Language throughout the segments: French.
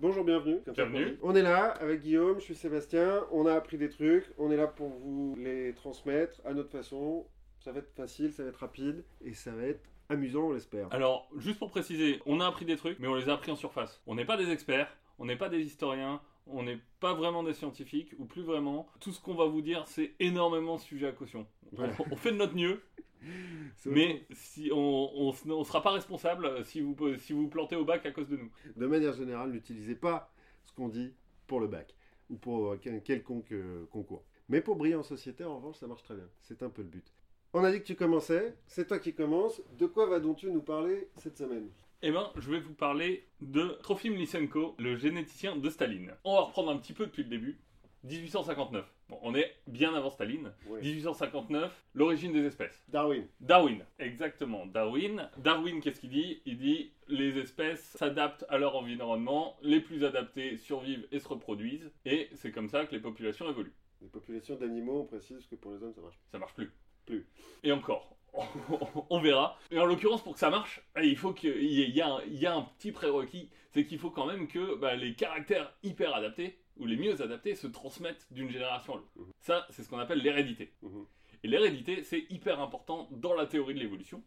Bonjour, bienvenue. Comme Bienvenue. On est là avec Guillaume, je suis Sébastien. On a appris des trucs. On est là pour vous les transmettre à notre façon. Ça va être facile, ça va être rapide et ça va être amusant, on l'espère. Alors, juste pour préciser, on a appris des trucs, mais on les a appris en surface. On n'est pas des experts, on n'est pas des historiens, on n'est pas vraiment des scientifiques, ou plus vraiment. Tout ce qu'on va vous dire, c'est énormément sujet à caution. On, on fait de notre mieux, mais si on, on sera pas responsable si vous, si vous plantez au bac à cause de nous. De manière générale, n'utilisez pas ce qu'on dit pour le bac ou pour quel- quelconque euh, concours. Mais pour briller en société, en revanche, ça marche très bien. C'est un peu le but. On a dit que tu commençais, c'est toi qui commences. De quoi vas-tu nous parler cette semaine? Eh ben, je vais vous parler de Trofim Lysenko, le généticien de Staline. On va reprendre un petit peu depuis le début. 1859. Bon, on est bien avant Staline. Ouais. 1859, l'origine des espèces. Darwin. Darwin, exactement. Darwin. Darwin, qu'est-ce qu'il dit? Il dit les espèces s'adaptent à leur environnement, les plus adaptées survivent et se reproduisent, et c'est comme ça que les populations évoluent. Les populations d'animaux, on précise que pour les hommes, ça marche. Ça marche plus. Plus. Et encore. on verra. Et en l'occurrence, pour que ça marche, eh, il faut qu'il y y a un petit prérequis, c'est qu'il faut quand même que bah, les caractères hyper adaptés, ou les mieux adaptés, se transmettent d'une génération à l'autre. Mhm. Ça, c'est ce qu'on appelle l'hérédité. Mhm. Et l'hérédité, c'est hyper important dans la théorie de l'évolution.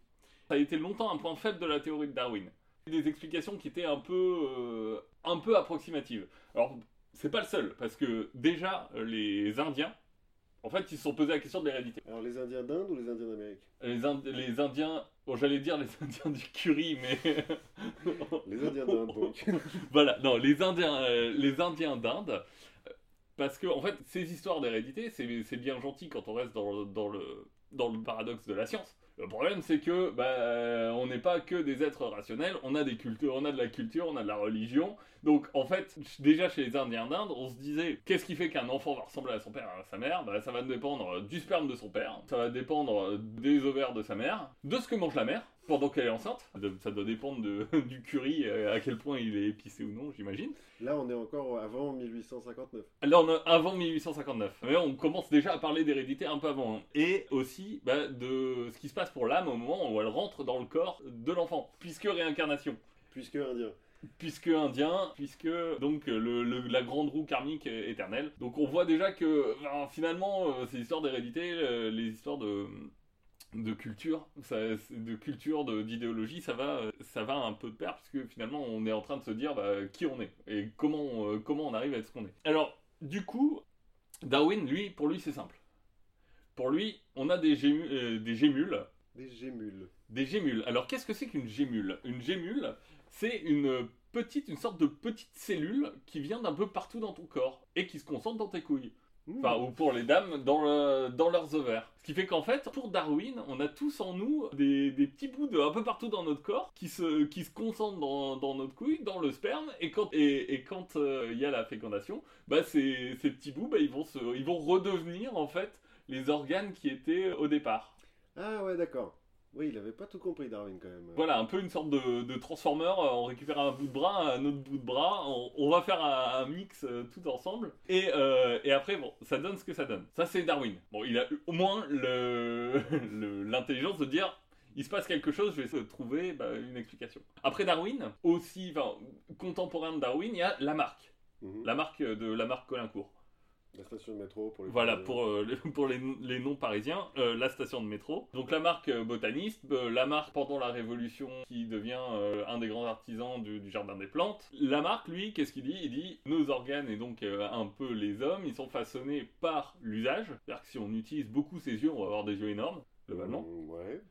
Ça a été longtemps un point faible de la théorie de Darwin. Des explications qui étaient un peu, euh, un peu approximatives. Alors, c'est pas le seul, parce que déjà, les Indiens, en fait, ils se sont posé la question de l'hérédité. Alors, les Indiens d'Inde ou les Indiens d'Amérique? Les, Ind- les Indiens, bon, j'allais dire les Indiens du curry, mais Les Indiens d'Inde, donc. voilà, non, les Indiens, euh, les Indiens d'Inde, euh, parce que en fait, ces histoires d'hérédité, c'est c'est bien gentil quand on reste dans, le- dans le dans le paradoxe de la science. Le problème, c'est que bah, on n'est pas que des êtres rationnels, on a des cultures, on a de la culture, on a de la religion. Donc, en fait, déjà chez les Indiens d'Inde, on se disait, qu'est-ce qui fait qu'un enfant va ressembler à son père et à sa mère? Bah, Ça va dépendre du sperme de son père, ça va dépendre des ovaires de sa mère, de ce que mange la mère pendant qu'elle est enceinte. Ça doit dépendre de- du curry, euh, à quel point il est épicé ou non, j'imagine. Là, on est encore avant 1859. Là, on a avant 1859. Mais on commence déjà à parler d'hérédité un peu avant. hein. Et aussi bah, de ce qui se passe pour l'âme au moment où elle rentre dans le corps de l'enfant. Puisque réincarnation. Puisque Indien. Puisque indien, puisque donc le, le- la grande roue karmique éternelle. Donc on voit déjà que ben, finalement euh, ces histoires d'hérédité, euh, les histoires de de culture, ça- de culture, d'idéologie, ça va, euh, ça va un peu de pair puisque finalement on est en train de se dire bah, qui on est et comment, euh, comment on arrive à être ce qu'on est. Alors du coup, Darwin, lui, pour lui c'est simple. Pour lui, on a des, gému- euh, des gémules Des gémules. des gémules. Alors qu'est-ce que c'est qu'une gémule? Une gémule, c'est une petite, une sorte de petite cellule qui vient d'un peu partout dans ton corps et qui se concentre dans tes couilles. Mmh. Enfin, ou pour les dames, dans, le- dans leurs ovaires. Ce qui fait qu'en fait, pour Darwin, on a tous en nous des, des petits bouts de un peu partout dans notre corps qui se, qui se concentrent dans, dans notre couille, dans le sperme, et quand et, et quand euh, il y a la fécondation, bah ces, ces petits bouts, bah, ils, vont se, ils vont redevenir en fait les organes qui étaient au départ. Ah ouais, d'accord. Oui, il avait pas tout compris, Darwin, quand même. Voilà, un peu une sorte de, de transformer, euh, on récupère un bout de bras, un autre bout de bras, on, on va faire un, un mix euh, tout ensemble, et, euh, et après, bon, ça donne ce que ça donne. Ça, c'est Darwin. Bon, il a eu au moins le- le- l'intelligence de dire, il se passe quelque chose, je vais essayer de trouver bah, une explication. Après Darwin, aussi, enfin, contemporain de Darwin, il y a Lamarck, Mhm. Lamarck euh, de Lamarck Colincourt. La station de métro pour les Voilà, pour, euh, les, pour les, les noms parisiens, euh, la station de métro. Donc Lamarck, euh, botaniste, euh, Lamarck pendant la Révolution, qui devient un des grands artisans du, du jardin des plantes. Lamarck, lui, qu'est-ce qu'il dit? Il dit nos organes et donc un peu les hommes, ils sont façonnés par l'usage. C'est-à-dire que si on utilise beaucoup ses yeux, on va avoir des yeux énormes, globalement. Mmh, ouais.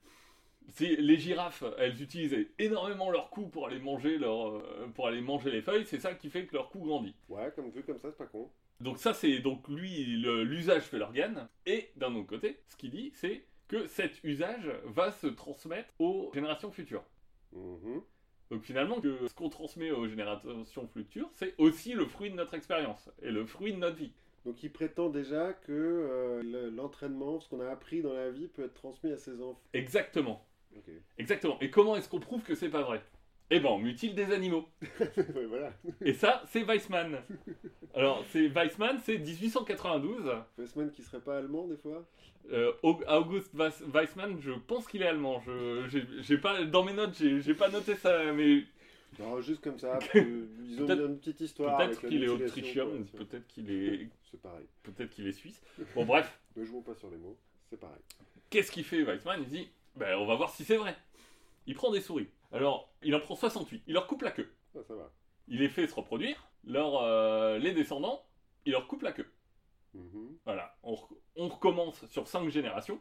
Si les girafes, elles utilisent énormément leur cou pour aller manger leur, pour aller manger les feuilles, c'est ça qui fait que leur cou grandit. Ouais, comme vu comme ça, c'est pas con. Donc ça c'est donc lui l'usage fait l'organe et d'un autre côté ce qu'il dit c'est que cet usage va se transmettre aux générations futures. Mhm. Donc finalement que ce qu'on transmet aux générations futures c'est aussi le fruit de notre expérience et le fruit de notre vie. Donc il prétend déjà que euh, le- l'entraînement, ce qu'on a appris dans la vie, peut être transmis à ses enfants. Exactement. Exactement. Et comment est-ce qu'on prouve que c'est pas vrai? Eh ben on mutile des animaux. Ouais, voilà. Et ça c'est Weissmann. Alors c'est Weissmann c'est 1892. Weissman qui serait pas allemand des fois? Euh, Au- August Weiss- Weissmann, je pense qu'il est allemand. Je, j'ai, pas, dans mes notes, j'ai, pas noté ça, mais Non, juste comme ça, ils ont Peut-être- une petite histoire. Peut-être qu'il est autrichien, peut-être qu'il est, C'est pareil. peut-être qu'il est suisse. Bon, bref. Ne jouons pas sur les mots, c'est pareil. Qu'est-ce qu'il fait, Weizmann Il dit ben, on va voir si c'est vrai. Il prend des souris. Alors, il en prend 68. Il leur coupe la queue. Ah, ça va. Il les fait se reproduire. Leur, euh, les descendants, il leur coupe la queue. Mhm. Voilà. On, re- on recommence sur 5 générations.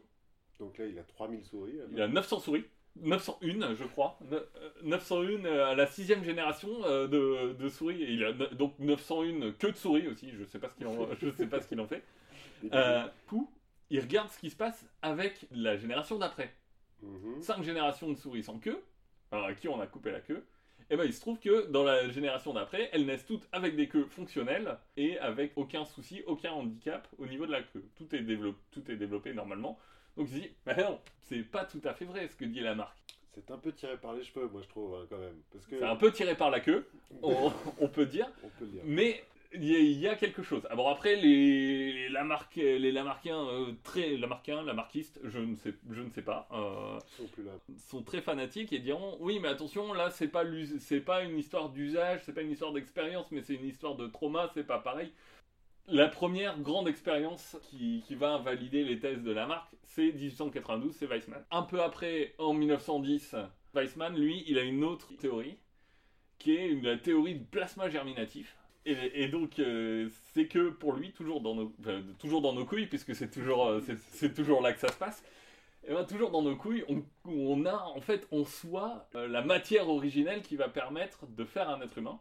Donc là, il a 3000 souris. là. Il a 900 souris. 901, je crois. Ne- euh, 901 à la sixième génération euh, de, de souris. Et il a ne- donc 901 queues de souris aussi. Je sais pas ce qu'il en, je sais pas ce qu'il en fait. Des Euh, Pou, il regarde ce qui se passe avec la génération d'après. Mhm. 5 générations de souris sans queue, alors à qui on a coupé la queue, et ben il se trouve que dans la génération d'après, elles naissent toutes avec des queues fonctionnelles et avec aucun souci, aucun handicap au niveau de la queue. Tout est, développé, tout est développé normalement. Donc il se dit, mais non, c'est pas tout à fait vrai ce que dit la marque. C'est un peu tiré par les cheveux, moi je trouve, hein, quand même. Parce que C'est un peu tiré par la queue, on, on peut dire, on peut le dire. mais il y, a- il y a quelque chose. Ah bon, après, les, les, Lamarck- les Lamarckiens, euh, très Lamarckiens, Lamarckistes, je ne sais, je ne sais pas. euh, sont plus là. sont très fanatiques et diront oui mais attention là c'est pas c'est pas une histoire d'usage c'est pas une histoire d'expérience mais c'est une histoire de trauma c'est pas pareil la première grande expérience qui, qui va invalider les thèses de la marque c'est 1892 c'est Weissmann un peu après en 1910 Weissmann lui il a une autre théorie qui est une, la théorie du plasma germinatif et, et donc euh, c'est que pour lui toujours dans nos enfin, toujours dans nos couilles puisque c'est toujours euh, c'est- toujours là que ça se passe et ben, toujours dans nos couilles, on, on a en fait en soi euh, la matière originelle qui va permettre de faire un être humain.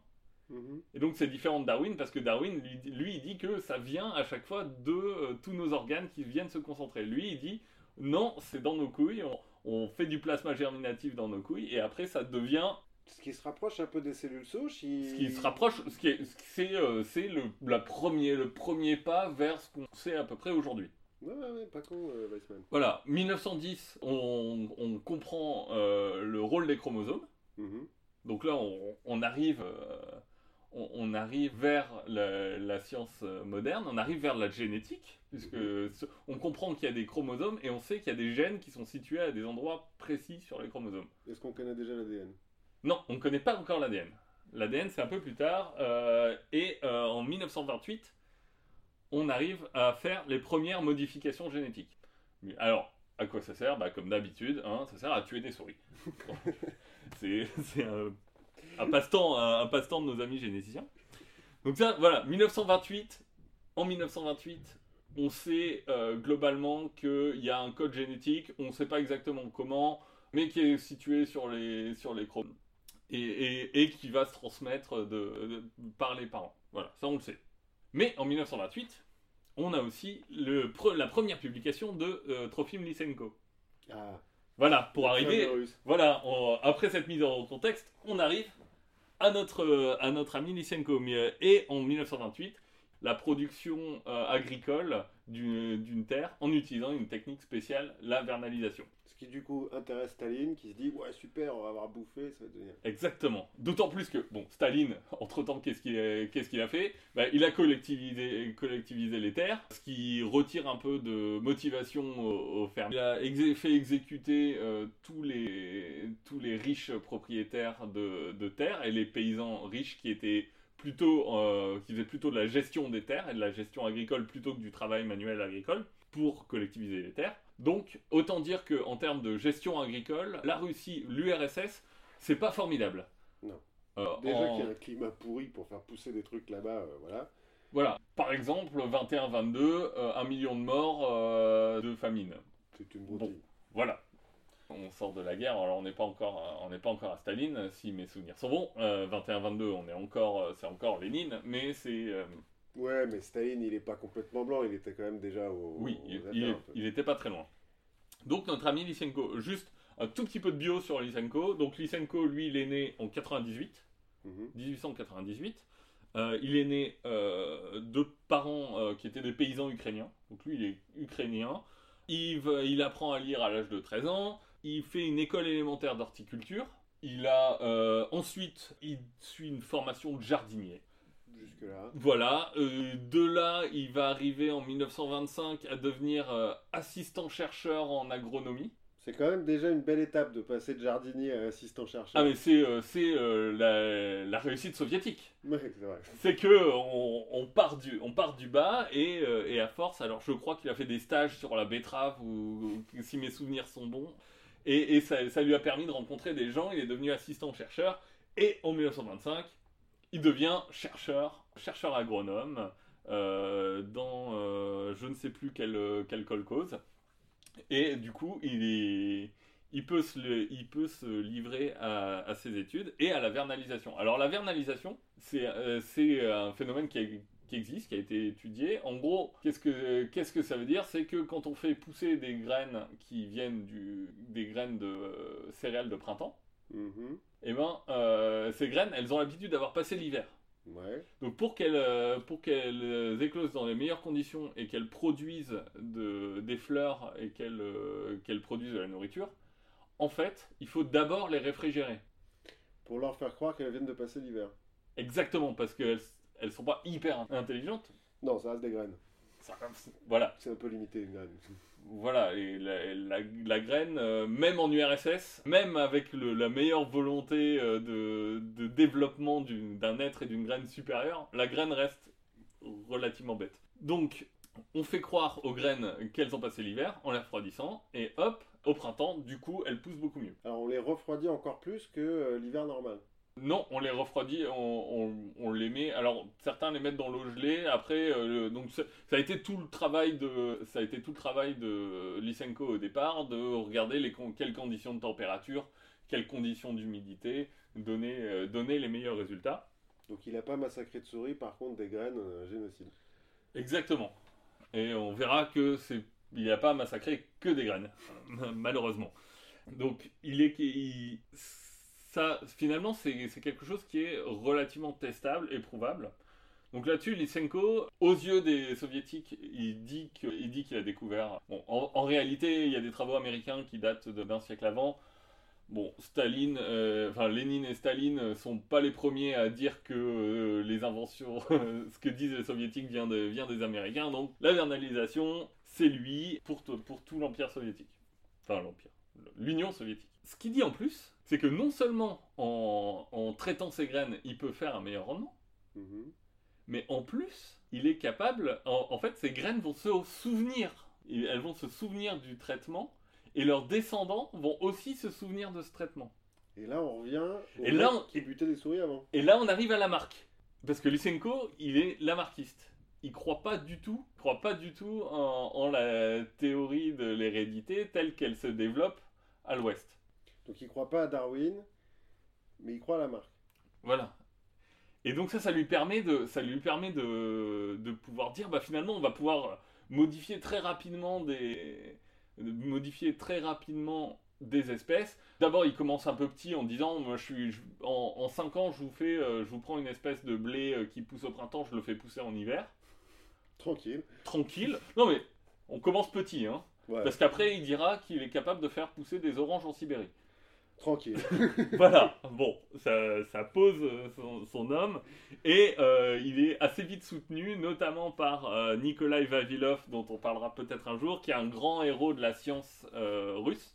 Mhm. Et donc c'est différent de Darwin parce que Darwin, lui, lui, il dit que ça vient à chaque fois de euh, tous nos organes qui viennent se concentrer. Lui, il dit non, c'est dans nos couilles, on, on fait du plasma germinatif dans nos couilles et après ça devient Ce qui se rapproche un peu des cellules souches. il- ce qui se rapproche, ce qui est, ce qui- c'est euh, c'est le, la premier, le premier pas vers ce qu'on sait à peu près aujourd'hui. Ouais, ouais, ouais, pas con, euh, Weissman. Voilà, 1910, on, on comprend euh, le rôle des chromosomes. Mhm. Donc là, on, on arrive, euh, on, on arrive vers la, la science moderne, on arrive vers la génétique, puisque ce- on comprend qu'il y a des chromosomes et on sait qu'il y a des gènes qui sont situés à des endroits précis sur les chromosomes. Est-ce qu'on connaît déjà l'ADN Non, on ne connaît pas encore l'ADN. L'ADN, c'est un peu plus tard, euh, et euh, en 1928, on arrive à faire les premières modifications génétiques. Alors, à quoi ça sert? Bah, Comme d'habitude, hein, ça sert à tuer des souris. c'est un, un passe-temps un, de nos amis généticiens. Donc ça, voilà, 1928. En 1928, on sait euh, globalement qu'il y a un code génétique, on ne sait pas exactement comment, mais qui est situé sur les, sur les chromosomes. Et, et- et qui va se transmettre de, de- par les parents. Voilà, ça on le sait. Mais en 1928, on a aussi le, la première publication de euh, Trofim Lysenko. Ah, Voilà, pour arriver, voilà, on- après cette mise en contexte, on arrive à notre, euh, à notre ami Lysenko. Euh, Et en 1928, la production euh, agricole d'une terre en utilisant une technique spéciale, la vernalisation. Qui du coup intéresse Staline, qui se dit Ouais, super, on va avoir bouffé, ça va devenir. Exactement. D'autant plus que, bon, Staline, entre-temps, qu'est-ce qu'il a, qu'est-ce qu'il a fait? Bah, Il a collectivisé, collectivisé les terres, ce qui retire un peu de motivation aux, aux fermes. Il a fait exécuter euh, tous, les, tous les riches propriétaires de, de terres et les paysans riches qui étaient plutôt, euh, qui faisaient plutôt de la gestion des terres et de la gestion agricole plutôt que du travail manuel agricole pour collectiviser les terres. Donc, autant dire qu'en termes de gestion agricole, la Russie, l'URSS, c'est pas formidable. Non. Euh, Déjà en- qu'il y a un climat pourri pour faire pousser des trucs là-bas, euh, voilà. Voilà. Par exemple, 21-22, euh, un million de morts de famine. C'est une broutille. Voilà. On sort de la guerre, alors on n'est pas encore, à- on n'est pas encore à Staline, si mes souvenirs sont bons. Euh, 21-22, on est encore, c'est encore Lénine, mais c'est, Ouais, mais Staline, il est pas complètement blanc, il était quand même déjà au. oui, il, affaires, il, un peu. il était pas très loin. Donc notre ami Lysenko, juste un tout petit peu de bio sur Lysenko. Donc Lysenko, lui, il est né en 98. Mhm. 1898. Euh, il est né euh, de parents euh, qui étaient des paysans ukrainiens. Donc lui, il est ukrainien. Il, il apprend à lire à l'âge de 13 ans. Il fait une école élémentaire d'horticulture. Il a ensuite, il suit une formation de jardinier. Jusque-là. Voilà. euh, de là, il va arriver en 1925 à devenir euh, assistant chercheur en agronomie. C'est quand même déjà une belle étape de passer de jardinier à assistant chercheur. Ah mais c'est euh, c'est, euh, la, la réussite soviétique. Ouais, c'est vrai. C'est que on, on part du on part du bas et, et à force alors je crois qu'il a fait des stages sur la betterave ou, ou si mes souvenirs sont bons et, et ça, ça lui a permis de rencontrer des gens. Il est devenu assistant chercheur et en 1925 il devient chercheur chercheur agronome euh, dans euh, je ne sais plus quel quel colcose et du coup il est il peut, se, il peut se livrer à, ses études et à la vernalisation. Alors la vernalisation, c'est euh, un phénomène qui, existe, qui a été étudié. En gros, qu'est-ce que, qu'est-ce que ça veut dire? C'est que quand on fait pousser des graines qui viennent du, des graines de euh, céréales de printemps, Mhm. eh ben, euh, ces graines, elles ont l'habitude d'avoir passé l'hiver. Ouais. Donc pour qu'elles euh, pour qu'elles éclosent dans les meilleures conditions et qu'elles produisent de, des fleurs et qu'elles euh, qu'elles produisent de la nourriture, en fait, il faut d'abord les réfrigérer. Pour leur faire croire qu'elles viennent de passer l'hiver. Exactement, parce qu'elles elles sont pas hyper intelligentes. Non, ça reste des graines. Ça- Voilà, C'est un peu limité une graine. Voilà. La, graine, euh, même en URSS, même avec la meilleure volonté euh, de, développement d'un être et d'une graine supérieure, la graine reste relativement bête. Donc, on fait croire aux graines qu'elles ont passé l'hiver en les refroidissant, et hop, au printemps, du coup, elles poussent beaucoup mieux. Alors on les refroidit encore plus que euh, l'hiver normal. Non, on les refroidit, on, on- on les met. Alors certains les mettent dans l'eau gelée. Après, euh, donc ça, a été tout le travail de, ça a été tout le travail de Lysenko au départ de regarder les quelles conditions de température, quelles conditions d'humidité, donner, euh, donner les meilleurs résultats. Donc il n'a pas massacré de souris, par contre des graines, euh, génocide. Exactement. Et on verra que c'est, il n'a pas massacré que des graines, malheureusement. Donc il est, il- ça, finalement, c'est quelque chose qui est relativement testable et prouvable. Donc là-dessus, Lysenko, aux yeux des soviétiques, il dit qu'il a découvert. Bon, en, réalité, il y a des travaux américains qui datent d'un siècle avant. Bon, Staline, euh, enfin Lénine et Staline euh, sont pas les premiers à dire que euh, les inventions, ce que disent les soviétiques vient, de- vient des Américains. Donc la vernalisation, c'est lui pour, pour tout l'empire soviétique. Enfin l'empire, l'Union soviétique. Ce qu'il dit en plus, c'est que non seulement en, en traitant ses graines, il peut faire un meilleur rendement, Mhm. mais en plus, il est capable. En, en fait, ces graines vont se souvenir. Elles vont se souvenir du traitement. Et leurs descendants vont aussi se souvenir de ce traitement. Et là on revient au Et là, on- qui butait des souris avant. Et là, on arrive à la marque. Parce que Lysenko, il est lamarckiste. Il croit pas du tout, croit pas du tout en, en la théorie de l'hérédité telle qu'elle se développe à l'Ouest. Donc il croit pas à Darwin, mais il croit à la marque. Voilà. Et donc ça, ça lui permet de, ça lui permet de, de pouvoir dire, bah finalement, on va pouvoir modifier très rapidement des, de modifier très rapidement des espèces. D'abord, il commence un peu petit en disant, moi, je suis, je- en, en 5 ans, je vous fais, euh, je vous prends une espèce de blé euh, qui pousse au printemps, je le fais pousser en hiver, Tranquille. tranquille. Non mais, on commence petit, hein. Ouais, Parce qu'après, il dira qu'il est capable de faire pousser des oranges en Sibérie. Tranquille. voilà, bon, ça, ça pose euh, son, son homme, et euh, il est assez vite soutenu, notamment par euh, Nikolai Vavilov, dont on parlera peut-être un jour, qui est un grand héros de la science euh, russe,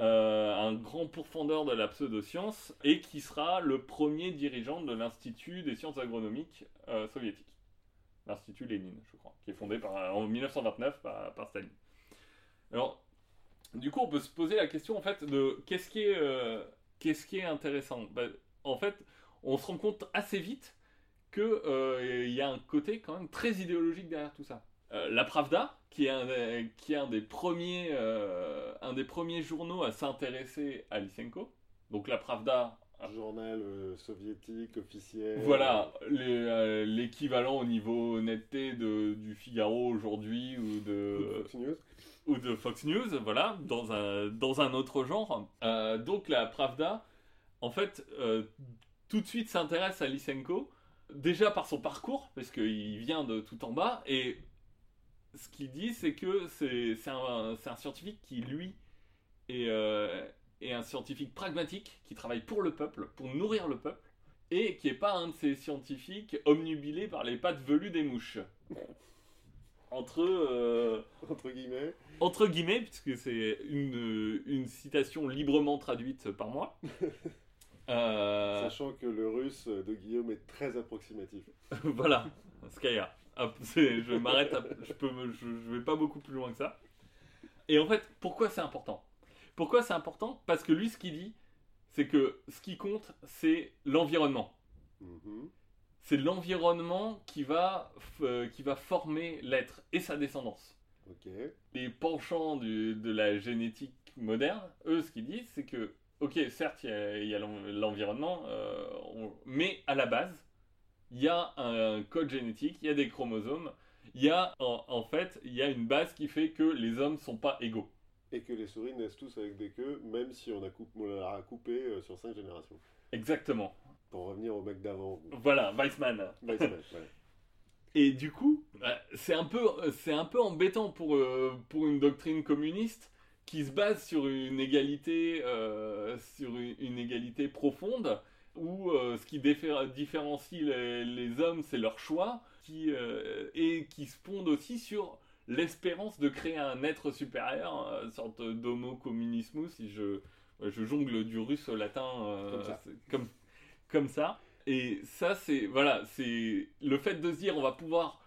un grand pourfendeur de la pseudoscience, et qui sera le premier dirigeant de l'Institut des sciences agronomiques soviétique. L'Institut Lénine, je crois, qui est fondé par, en 1929 par, par Staline. Alors, du coup, on peut se poser la question en fait de qu'est-ce qui est, euh, intéressant. Bah, en fait, on se rend compte assez vite que euh, il y a un côté quand même très idéologique derrière tout ça. Euh, la Pravda, qui est un des, premiers, euh, un des premiers journaux à s'intéresser à Lysenko. Donc la Pravda, journal euh, soviétique officiel. voilà euh, l'équivalent au niveau honnêteté de, du Figaro aujourd'hui ou de Fox News. ou de Fox News, voilà, dans un, dans un autre genre. Euh, donc la Pravda, en fait, tout de suite s'intéresse à Lysenko, déjà par son parcours, parce qu'il vient de tout en bas, et ce qu'il dit, c'est que c'est un, c'est un scientifique qui, lui, est, est un scientifique pragmatique, qui travaille pour le peuple, pour nourrir le peuple, et qui n'est pas un de ces scientifiques omnubilés par les pattes velues des mouches. entre, euh, Entre guillemets. entre guillemets, puisque c'est une, une citation librement traduite par moi. Euh, Sachant que le russe de Guillaume est très approximatif. voilà, c'est- je m'arrête, je peux, me- je, je vais pas beaucoup plus loin que ça. Et en fait, pourquoi c'est important? Pourquoi c'est important? Parce que lui, ce qu'il dit, c'est que ce qui compte, c'est l'environnement. Mhm. C'est l'environnement qui va, euh, qui va former l'être et sa descendance. Les penchants du- de la génétique moderne, eux, ce qu'ils disent, c'est que, ok, certes, il y a, l'environnement, euh, mais à la base, il y a un code génétique, il y a des chromosomes, il y a, en, en fait, il y a une base qui fait que les hommes sont pas égaux. Et que les souris naissent tous avec des queues, même si on, a on coupé euh, sur 5 générations. Exactement. Pour revenir au mec d'avant. Voilà, Weissman. Weissman, voilà. Et du coup, bah, c'est un peu, c'est un peu embêtant pour, euh, pour une doctrine communiste qui se base sur une égalité, euh, sur une, une égalité profonde, où euh, ce qui diffé- différencie les, les hommes, c'est leur choix, qui, euh, et qui se fonde aussi sur l'espérance de créer un être supérieur, une sorte d'homo communismus, si je, je jongle du russe au latin, euh, Comme ça. comme, comme ça. Et ça, c'est voilà, c'est le fait de se dire on va pouvoir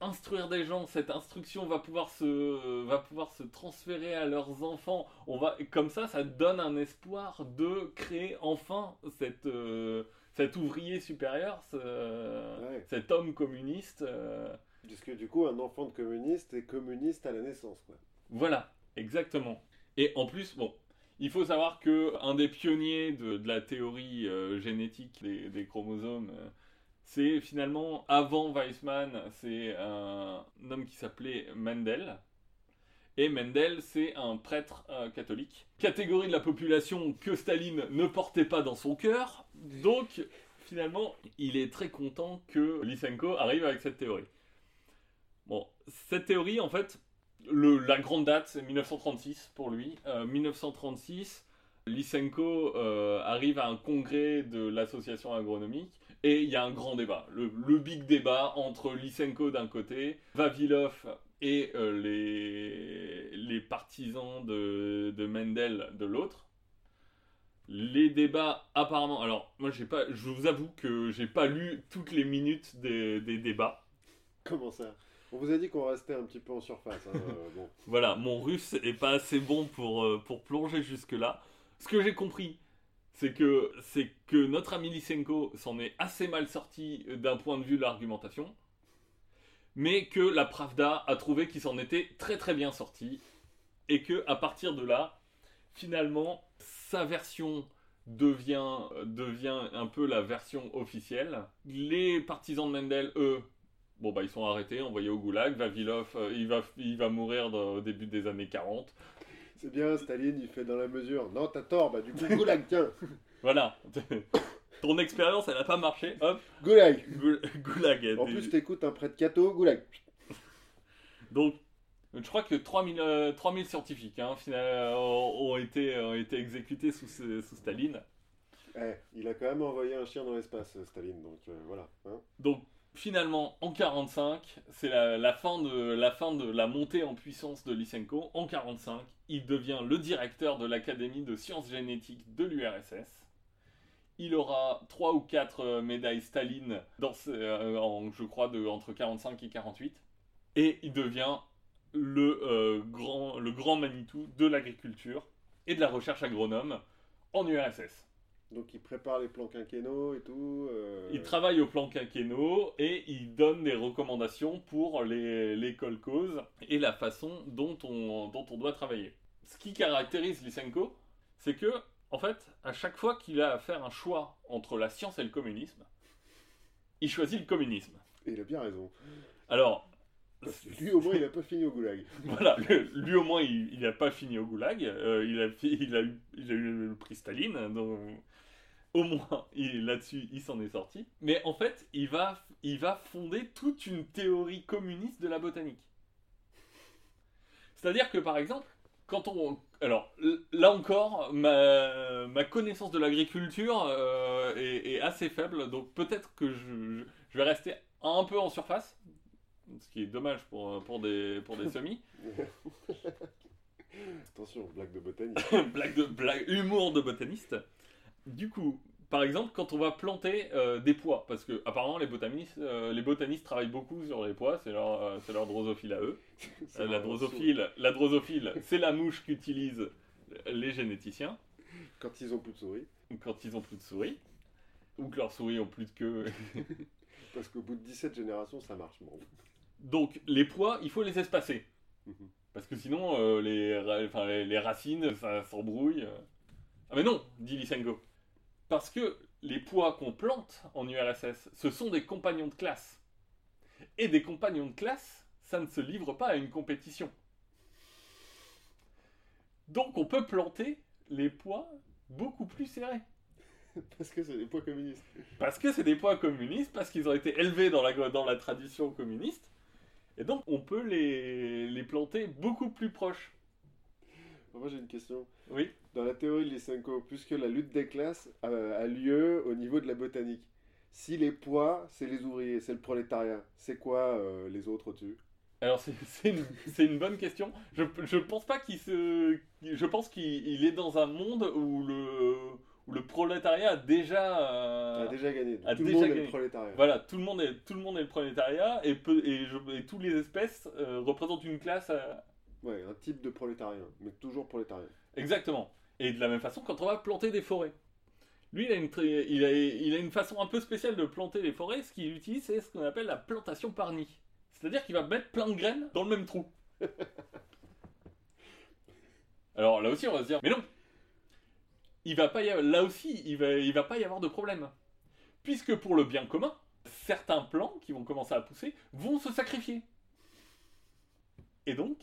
instruire des gens, cette instruction va pouvoir se va pouvoir se transférer à leurs enfants. On va comme ça, ça donne un espoir de créer enfin cette euh, cet ouvrier supérieur, ce- Ouais. cet homme communiste. euh, Puisque du coup, un enfant de communiste est communiste à la naissance. Quoi. Voilà, exactement. Et en plus, bon, il faut savoir que un des pionniers de, la théorie euh, génétique des, chromosomes, euh, c'est finalement, avant Weissmann, c'est un homme qui s'appelait Mendel. Et Mendel, c'est un prêtre euh, catholique. Catégorie de la population que Staline ne portait pas dans son cœur. Donc, finalement, il est très content que Lysenko arrive avec cette théorie. Bon, cette théorie, en fait, la grande date, c'est 1936 pour lui. Euh, 1936, Lysenko euh, arrive à un congrès de l'association agronomique et il y a un grand débat. Le, big débat entre Lysenko d'un côté, Vavilov et euh, les, partisans de, de Mendel de l'autre. Les débats, apparemment. Alors, moi, je vous avoue que j'ai pas lu toutes les minutes des débats. Comment ça? On vous a dit qu'on restait un petit peu en surface. hein, euh. Voilà, mon russe est pas assez bon pour, euh, pour plonger jusque-là. Ce que j'ai compris, c'est que, que notre ami Lysenko s'en est assez mal sorti d'un point de vue de l'argumentation, mais que la Pravda a trouvé qu'il s'en était très très bien sorti, et que à partir de là, finalement, sa version devient, devient un peu la version officielle. Les partisans de Mendel, eux, Bon, bah, ils sont arrêtés, envoyés au goulag. Vavilov, euh, il, va, il va mourir dans- au début des années 40. C'est bien, Staline, il fait dans la mesure. Non, t'as tort, bah du coup, goulag, tiens Voilà. Ton expérience, elle n'a pas marché. Hop, Goulag goul- goulag. En plus, t'écoutes un prêtre catho, goulag Donc, je crois que 3000, euh, 3000 scientifiques hein, final- euh, ont, ont été, ont été exécutés sous, sous Staline. Eh, il a quand même envoyé un chien dans l'espace, Staline, donc euh, voilà. hein. Donc, finalement, en 45, c'est la, fin de, la montée en puissance de Lysenko. En 45, il devient le directeur de l'Académie de sciences génétiques de l'URSS. Il aura trois ou quatre euh, médailles Staline, dans euh, je crois, entre 45 et 48. Et il devient le, euh, grand, le grand Manitou de l'agriculture et de la recherche agronome en URSS. Donc il prépare les plans quinquennaux et tout. euh, Il travaille au plan quinquennaux et il donne des recommandations pour les, les causes et la façon dont on, dont on doit travailler. Ce qui caractérise Lysenko, c'est que, en fait, à chaque fois qu'il a à faire un choix entre la science et le communisme, il choisit le communisme. Et il a bien raison. Alors, lui, au moins, il a pas fini au goulag. voilà, lui au moins, il n'a pas fini au goulag. euh, il, a, fi- il, a eu, il a eu le prix Staline, donc au moins il- là-dessus, il s'en est sorti. Mais en fait, il va, il va fonder toute une théorie communiste de la botanique. C'est-à-dire que par exemple, quand on. Alors, là encore, ma, ma connaissance de l'agriculture euh, est, est assez faible, donc peut-être que je, je- vais rester un peu en surface. ce qui est dommage pour, pour des, pour des semis. Attention, blague de botanique. blague de, blague, humour de botaniste. Du coup, par exemple, quand on va planter euh, des pois, parce que apparemment les botanistes, euh, les botanistes travaillent beaucoup sur les pois, c'est leur, euh, c'est leur drosophile à eux. La drosophile, la drosophile, c'est la mouche qu'utilisent les généticiens. Quand ils ont plus de souris. quand ils ont plus de souris, ou que leurs souris ont plus de queue. Parce qu'au bout de 17 générations, ça marche. Bon. Donc les pois, il faut les espacer. Mhm. Parce que sinon, les racines, ça s'embrouille. Ah mais non, dit Lysenko. Parce que les pois qu'on plante en URSS, ce sont des compagnons de classe. Et des compagnons de classe, ça ne se livre pas à une compétition. Donc on peut planter les pois beaucoup plus serrés. Parce que c'est des poids communistes. Parce que c'est des pois communistes, parce qu'ils ont été élevés dans la, dans la tradition communiste. Et donc on peut les, les planter beaucoup plus proches. Moi, j'ai une question. Oui. Dans la théorie de Lysenko, puisque la lutte des classes euh, a lieu au niveau de la botanique, si les poids, c'est les ouvriers, c'est le prolétariat, c'est quoi euh, les autres au-dessus Alors c'est une, bonne question. Je, je pense pas qu'il se... Je pense qu'il il est dans un monde où le, où le prolétariat a déjà... euh, a déjà gagné. a Tout déjà le monde est gagné. le prolétariat. Voilà, tout le monde est, tout le, monde est le prolétariat et, peu, et, je, et toutes les espèces euh, représentent une classe... Ouais, un type de prolétariat, mais toujours prolétariat. Exactement. Et de la même façon, quand on va planter des forêts. Lui, il a, une, il, a, il a une façon un peu spéciale de planter les forêts. Ce qu'il utilise, c'est ce qu'on appelle la plantation par nid. C'est-à-dire qu'il va mettre plein de graines dans le même trou. Alors là aussi, on va se dire, mais non il va pas y avoir, Là aussi, il va, il va pas y avoir de problème. Puisque pour le bien commun, certains plants qui vont commencer à pousser vont se sacrifier. Et donc,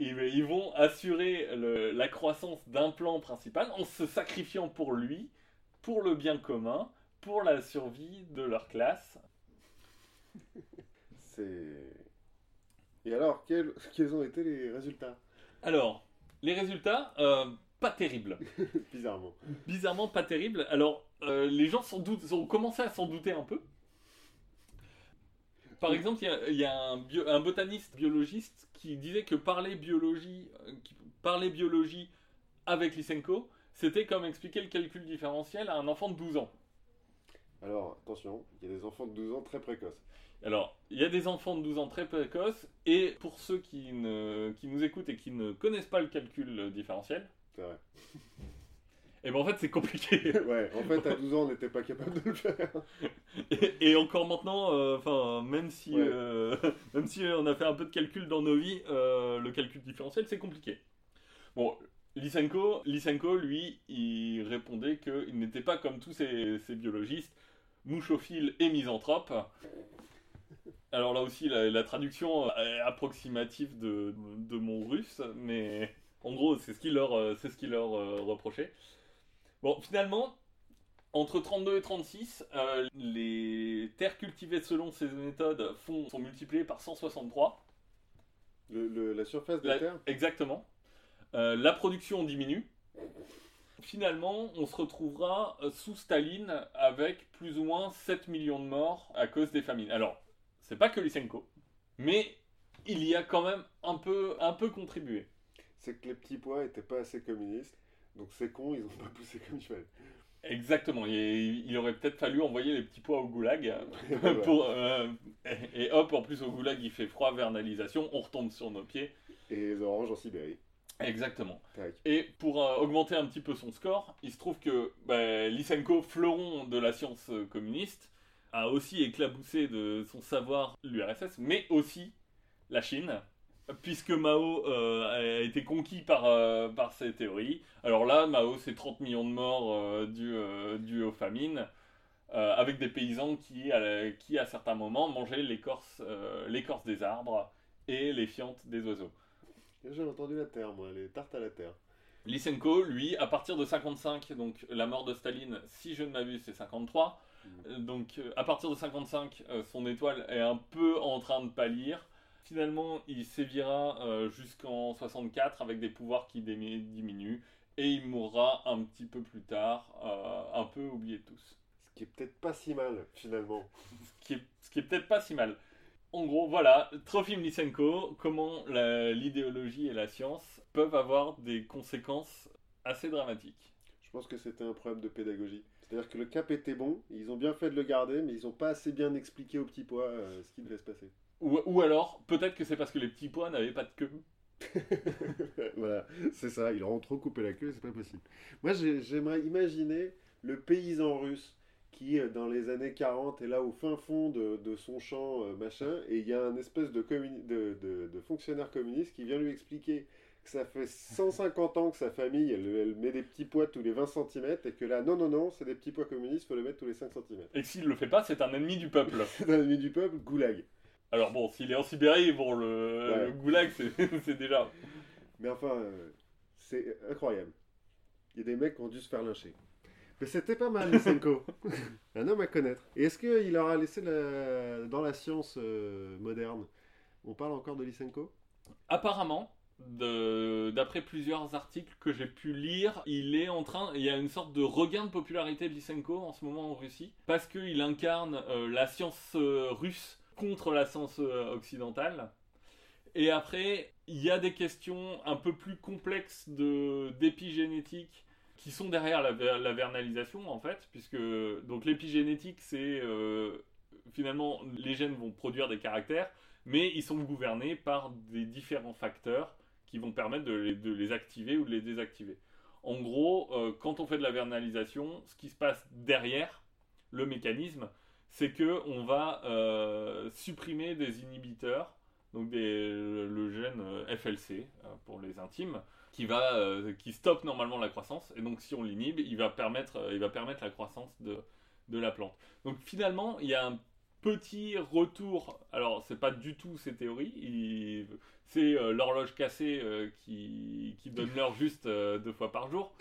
ils, ils vont assurer le- la croissance d'un plan principal en se sacrifiant pour lui, pour le bien commun, pour la survie de leur classe. C'est. Et alors, quels, quels ont été les résultats? Alors, les résultats, euh, pas terribles. Bizarrement. Bizarrement pas terribles. Alors, euh, les gens ont commencé à s'en douter un peu. Par exemple, il y a, il y a un, bio- un botaniste biologiste qui disait que parler biologie, euh, qui- parler biologie avec Lysenko, c'était comme expliquer le calcul différentiel à un enfant de 12 ans. Alors, attention, il y a des enfants de 12 ans très précoces. Alors, il y a des enfants de 12 ans très précoces, et pour ceux qui, ne, qui nous écoutent et qui ne connaissent pas le calcul euh, différentiel, C'est vrai. et ben en fait c'est compliqué. ouais, en fait, à 12 ans, on n'était pas capable de le faire. Et, et encore maintenant, euh, enfin, même si, Ouais. euh, même si on a fait un peu de calcul dans nos vies, euh, le calcul différentiel, c'est compliqué. Bon, Lysenko, Lysenko, lui, il répondait qu'il n'était pas comme tous ces, ces biologistes, mouchophile et misanthrope. Alors là aussi, la, la traduction est approximative de, de mon russe, mais en gros, c'est ce qu'il leur, euh, ce leur euh, reprochait. Bon, finalement, entre 32 et 36, euh, les terres cultivées selon ces méthodes font, sont multipliées par 163. Le- le- la surface de La- la Terre Exactement. Euh, la production diminue. Finalement, on se retrouvera euh, sous Staline avec plus ou moins 7 millions de morts à cause des famines. Alors, c'est pas que Lysenko, mais il y a quand même un peu, un peu contribué. c'est que les petits pois étaient pas assez communistes. Donc c'est con, ils ont pas poussé comme il fallait. Exactement. Il, il aurait peut-être fallu envoyer les petits pois au goulag. Pour, euh, et et hop, en plus au goulag il fait froid, vernalisation, on retombe sur nos pieds. Et les oranges en Sibérie. Exactement. Et pour euh, augmenter un petit peu son score, il se trouve que bah, Lysenko, fleuron de la science euh, communiste, a aussi éclaboussé de son savoir l'URSS, mais aussi la Chine, puisque Mao euh, a été conquis par, euh, par ses théories. Alors là, Mao, c'est 30 millions de morts euh, dus, euh, dus aux famines, avec des paysans qui, à, qui, à certains moments, mangeaient l'écorce des arbres et les fientes des oiseaux. J'ai entendu la terre, moi, les tartes à la terre. Lysenko, lui, à partir de 55, donc la mort de Staline, si je ne m'abuse, c'est 53. Euh, Donc à partir de 55, euh, son étoile est un peu en train de pâlir. Finalement, il sévira euh, jusqu'en 64 avec des pouvoirs qui diminuent. Et il mourra un petit peu plus tard, euh, un peu oublié de tous. Ce qui est peut-être pas si mal, finalement. Ce qui est, ce qui est peut-être pas si mal. En gros, voilà, Trofim Lysenko, comment l'idéologie et la science peuvent avoir des conséquences assez dramatiques. Je pense que c'était un problème de pédagogie. C'est-à-dire que le cap était bon, ils ont bien fait de le garder, mais ils n'ont pas assez bien expliqué au petit pois euh, ce qui devait se passer. Ou, ou alors, peut-être que c'est parce que les petits pois n'avaient pas de queue. voilà, c'est ça, ils leur ont trop coupé la queue, c'est pas possible. Moi, j'ai- j'aimerais imaginer le paysan russe qui, euh, dans les années 40, est là au fin fond de, de son champ, euh, machin, et il y a un espèce de, fonctionnaire communiste qui vient lui expliquer que ça fait 150 ans que sa famille, elle, elle met des petits pois tous les 20 cm, et que là, non, non, non, c'est des petits pois communistes, faut les mettre tous les 5 cm. Et s'il le fait pas, c'est un ennemi du peuple. Dans l'ennemi du peuple, goulag. Alors bon, s'il est en Sibérie, bon, le, Ouais. le goulag, c'est déjà... Mais enfin, euh, c'est incroyable. Il y a des mecs qui ont dû se faire lyncher. Mais c'était pas mal, Lysenko. Un homme à connaître. Et est-ce qu'il leur a laissé la- dans la science euh, moderne On parle encore de Lysenko? Apparemment, d'après plusieurs articles que j'ai pu lire, il est en train, il y a une sorte de regain de popularité de Lysenko en ce moment en Russie, parce qu'il incarne euh, la science euh, russe contre la science euh, occidentale. Et après, il y a des questions un peu plus complexes d'épigénétique qui sont derrière la, ver- la vernalisation en fait, puisque donc l'épigénétique c'est euh, finalement les gènes vont produire des caractères, mais ils sont gouvernés par des différents facteurs qui vont permettre de les, de les activer ou de les désactiver. En gros, euh, quand on fait de la vernalisation, ce qui se passe derrière le mécanisme, c'est que on va euh, supprimer des inhibiteurs, donc des- le gène euh, FLC euh, pour les intimes, qui va qui stoppe normalement la croissance. Et donc si on l'inhibe, il va permettre il va permettre la croissance de de la plante. Donc finalement, il y a un petit retour. Alors, c'est pas du tout ces théories. C'est l'horloge cassée qui, qui donne l'heure juste deux fois par jour.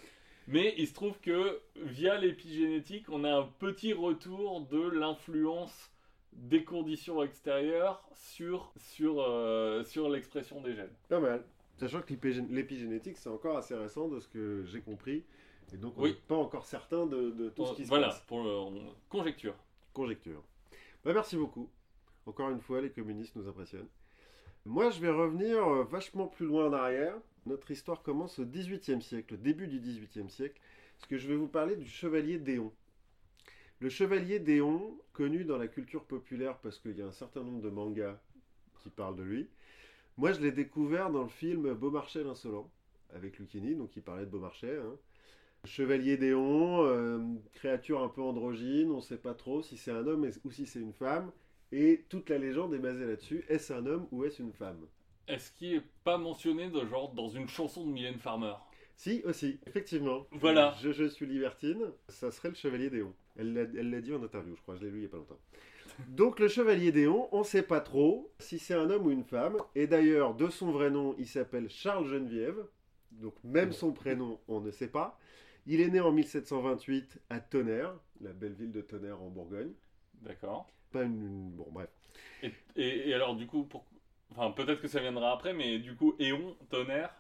Mais il se trouve que via l'épigénétique, on a un petit retour de l'influence des conditions extérieures sur, sur, euh, sur l'expression des gènes. Pas mal. Sachant que l'épigé- l'épigénétique, c'est encore assez récent de ce que j'ai compris. Et donc, on Oui. n'est pas encore certain de, de tout ce qui se voilà, passe. pour le- on- conjecture. Conjecture. Bah, merci beaucoup. Encore une fois, les communistes nous impressionnent. Moi, je vais revenir euh, vachement plus loin en arrière. Notre histoire commence au XVIIIe siècle, début du XVIIIe siècle, parce que je vais vous parler du chevalier Déon. Le chevalier Déon, connu dans la culture populaire parce qu'il y a un certain nombre de mangas qui parlent de lui. Moi, je l'ai découvert dans le film Beaumarchais l'insolent, avec Lucchini, donc il parlait de Beaumarchais. hein. Chevalier Déon, euh, créature un peu androgyne, on ne sait pas trop si c'est un homme ou si c'est une femme. Et toute la légende est basée là-dessus. Est-ce un homme ou est-ce une femme Est-ce qu'il n'est pas mentionné de genre dans une chanson de Mylène Farmer Si, aussi, effectivement. Voilà. Je, je suis libertine, ça serait le chevalier Déon. Elle l'a elle l'a dit en interview, je crois, je l'ai lu il n'y a pas longtemps. Donc le chevalier Déon, on ne sait pas trop si c'est un homme ou une femme. Et d'ailleurs, de son vrai nom, il s'appelle Charles Geneviève. Donc même son prénom, on ne sait pas. Il est né en 1728 à Tonnerre, la belle ville de Tonnerre en Bourgogne. D'accord. Pas une... une- Bon, bref. Et, et- et alors, du coup, pour... enfin, peut-être que ça viendra après, mais du coup, Éon, tonnerre,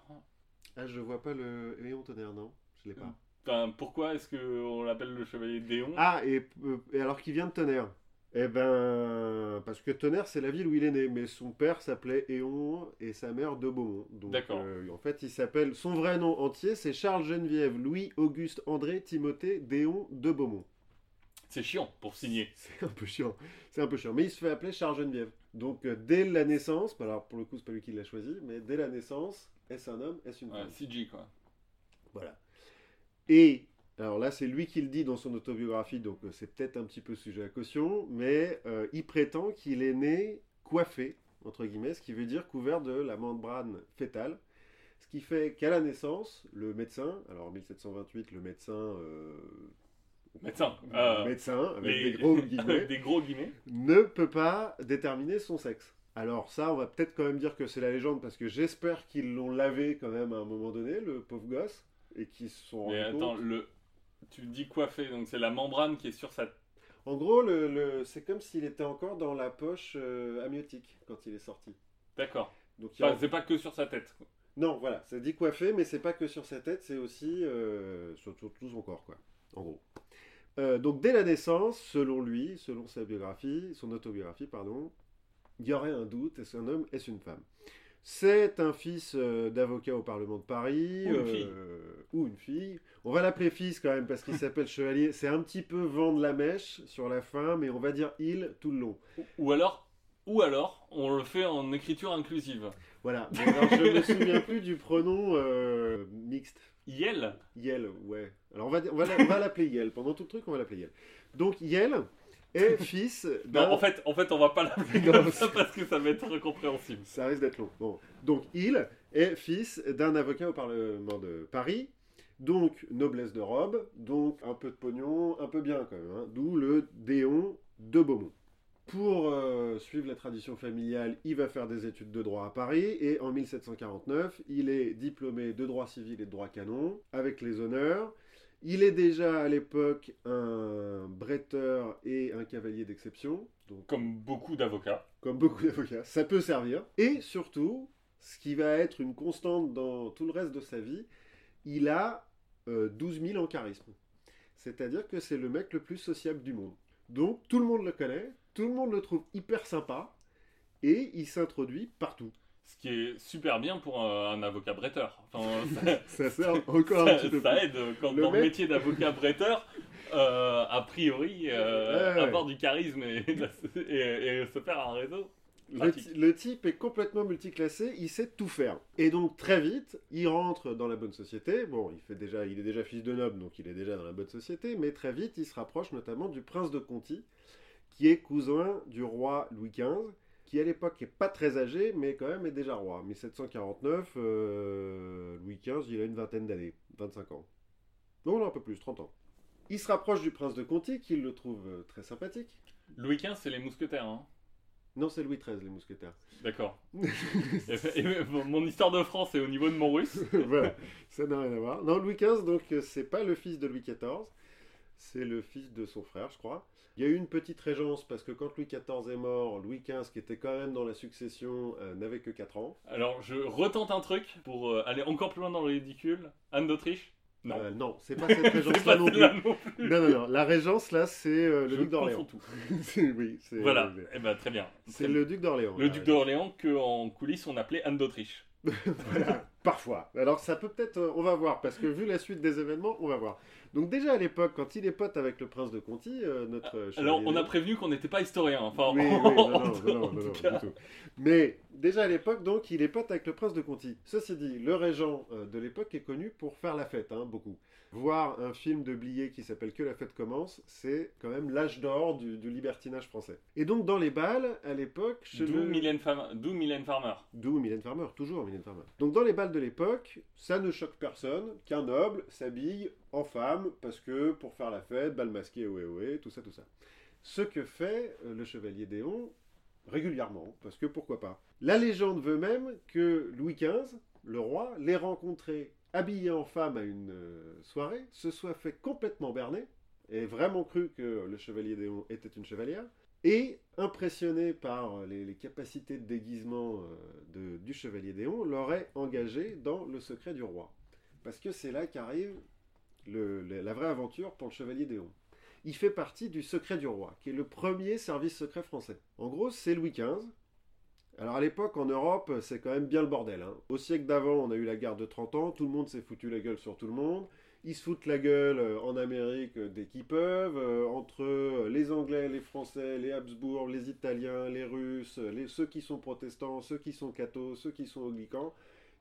Ah, je vois pas le Léon Tonnerre, non Je l'ai pas. enfin, pourquoi est-ce qu'on l'appelle le chevalier d'Éon? Ah, et, euh, et alors qu'il vient de Tonnerre Eh ben, parce que Tonnerre, c'est la ville où il est né, mais son père s'appelait Éon et sa mère de Beaumont. Donc, D'accord. euh, en fait, il s'appelle. Son vrai nom entier, c'est Charles Geneviève Louis Auguste André Timothée Déon de Beaumont. C'est chiant pour signer. C'est un peu chiant. C'est un peu chiant. Mais il se fait appeler Charles Geneviève. Donc, euh, dès la naissance, bah, alors pour le coup, c'est pas lui qui l'a choisi, mais dès la naissance, est-ce un homme, est-ce une Ouais, femme CG, quoi. Voilà. Et alors là, c'est lui qui le dit dans son autobiographie, donc euh, c'est peut-être un petit peu sujet à caution, mais euh, il prétend qu'il est né coiffé, entre guillemets, ce qui veut dire couvert de la membrane fétale. Ce qui fait qu'à la naissance, le médecin, alors en 1728, le médecin. Médecin. euh, médecin, avec les- des gros guillemets, des gros guillemets. ne peut pas déterminer son sexe. Alors ça, on va peut-être quand même dire que c'est la légende, parce que j'espère qu'ils l'ont lavé quand même à un moment donné, le pauvre gosse, et qu'ils se sont Mais attends, compte. le... tu dis coiffé, donc c'est la membrane qui est sur sa. En gros, le, le- c'est comme s'il était encore dans la poche euh, amniotique quand il est sorti. D'accord. Donc, a- Enfin, c'est pas que sur sa tête. Non, voilà, c'est dit coiffé, mais c'est pas que sur sa tête, c'est aussi euh, sur, sur tout son corps, quoi. En gros. Euh, donc dès la naissance, selon lui, selon sa biographie, son autobiographie, pardon, il y aurait un doute, est-ce un homme, est-ce une femme? C'est un fils euh, d'avocat au Parlement de Paris. Ou une fille. euh, ou une fille. On va l'appeler fils quand même parce qu'il s'appelle Chevalier. C'est un petit peu vendre la mèche sur la fin, mais on va dire il tout le long. Ou alors, ou alors, on le fait en écriture inclusive. Voilà. Alors, je me souviens plus du pronom euh, mixte. Yel Yel, ouais. Alors on va, on va, la- on va l'appeler Yel. Pendant tout le truc, on va l'appeler Yel. Donc Yel est fils d'un... Non, en fait, en fait, on va pas l'appeler comme ça parce que ça va être incompréhensible. Ça risque d'être long. Bon. Donc il est fils d'un avocat au Parlement de Paris. Donc noblesse de robe, donc un peu de pognon, un peu bien quand même. hein. D'où le Déon de Beaumont. Pour euh, suivre la tradition familiale, il va faire des études de droit à Paris et en 1749, il est diplômé de droit civil et de droit canon avec les honneurs. Il est déjà à l'époque un bretteur et un cavalier d'exception, donc Comme beaucoup d'avocats. comme beaucoup d'avocats, ça peut servir. Et surtout, ce qui va être une constante dans tout le reste de sa vie, il a euh, 12 000 en charisme. C'est-à-dire que c'est le mec le plus sociable du monde. Donc tout le monde le connaît, tout le monde le trouve hyper sympa, et il s'introduit partout. Ce qui est super bien pour un, un avocat bretteur. Enfin, ça, Ça sert encore un ça- petit peu ça aide quand Le dans le métier d'avocat bretteur, euh, a priori, euh, Ouais, ouais. avoir du charisme et, et- et se faire un réseau. Le, le type est complètement multiclassé, il sait tout faire. Et donc très vite, il rentre dans la bonne société. Bon, il, fait déjà, il est déjà fils de noble, donc il est déjà dans la bonne société, mais très vite, il se rapproche notamment du prince de Conti, qui est cousin du roi Louis XV, qui à l'époque est pas très âgé, mais quand même est déjà roi. 1749, euh, Louis XV, il a une vingtaine d'années, 25 ans. Non, non, un peu plus, 30 ans. Il se rapproche du prince de Conti, qui le trouve euh, très sympathique. Louis XV, c'est les mousquetaires. Hein. Non, c'est Louis XIII, les mousquetaires. D'accord. Mon- histoire de France est au niveau de mon russe. voilà, ça n'a rien à voir. Non, Louis XV, donc, euh, c'est pas le fils de Louis XIV, c'est le fils de son frère, je crois. Il y a eu une petite régence parce que quand Louis XIV est mort, Louis XV, qui était quand même dans la succession, euh, n'avait que 4 ans. Alors, je retente un truc pour euh, aller encore plus loin dans le ridicule. Anne d'Autriche? Non. Euh, non, c'est pas cette régence-là non non plus. Non, non, non. La régence, là, c'est euh, le Je duc d'Orléans. tout. C'est- oui, c'est Voilà, eh ben, très bien. C'est le duc d'Orléans. Le duc d'Orléans qu'en coulisses on appelait Anne d'Autriche. Voilà, parfois. Alors ça peut peut-être, on va voir, parce que vu la suite des événements, on va voir. Donc déjà à l'époque, quand il est pote avec le prince de Conti, euh, notre euh, Alors on a prévenu qu'on n'était pas historien. Enfin, Oui, oui, non, non, non, du tout. Mais déjà à l'époque, donc, il est pote avec le prince de Conti. Ceci dit, le régent euh, de l'époque est connu pour faire la fête, hein, beaucoup. Voir un film de Blier qui s'appelle Que la fête commence, c'est quand même l'âge d'or du, du libertinage français. Et donc dans les balles, à l'époque, chez D'où le... Mylène, Fam- d'où Mylène Farmer. D'où Mylène Farmer, toujours Mylène Farmer. Donc dans les balles de l'époque, ça ne choque personne qu'un noble s'habille en femme parce que pour faire la fête, bal masqué, ohé ohé, tout ça, tout ça. Ce que fait euh, le chevalier Déon régulièrement, parce que pourquoi pas. La légende veut même que Louis XV, le roi, l'ait rencontré habillé en femme à une euh, soirée, se soit fait complètement berner, et vraiment cru que le chevalier Déon était une chevalière, et impressionné par les, les capacités de déguisement euh, de- du chevalier Déon, l'aurait engagé dans le secret du roi. Parce que c'est là qu'arrive la vraie aventure pour le chevalier Déon. Il fait partie du secret du roi, qui est le premier service secret français. En gros, c'est Louis XV. Alors à l'époque, en Europe, c'est quand même bien le bordel. hein. Au siècle d'avant, on a eu la guerre de 30 ans, tout le monde s'est foutu la gueule sur tout le monde. Ils se foutent la gueule euh, en Amérique euh, dès qu'ils peuvent, euh, entre les Anglais, les Français, les Habsbourg, les Italiens, les Russes, ceux qui sont protestants, ceux qui sont cathos, ceux qui sont anglicans.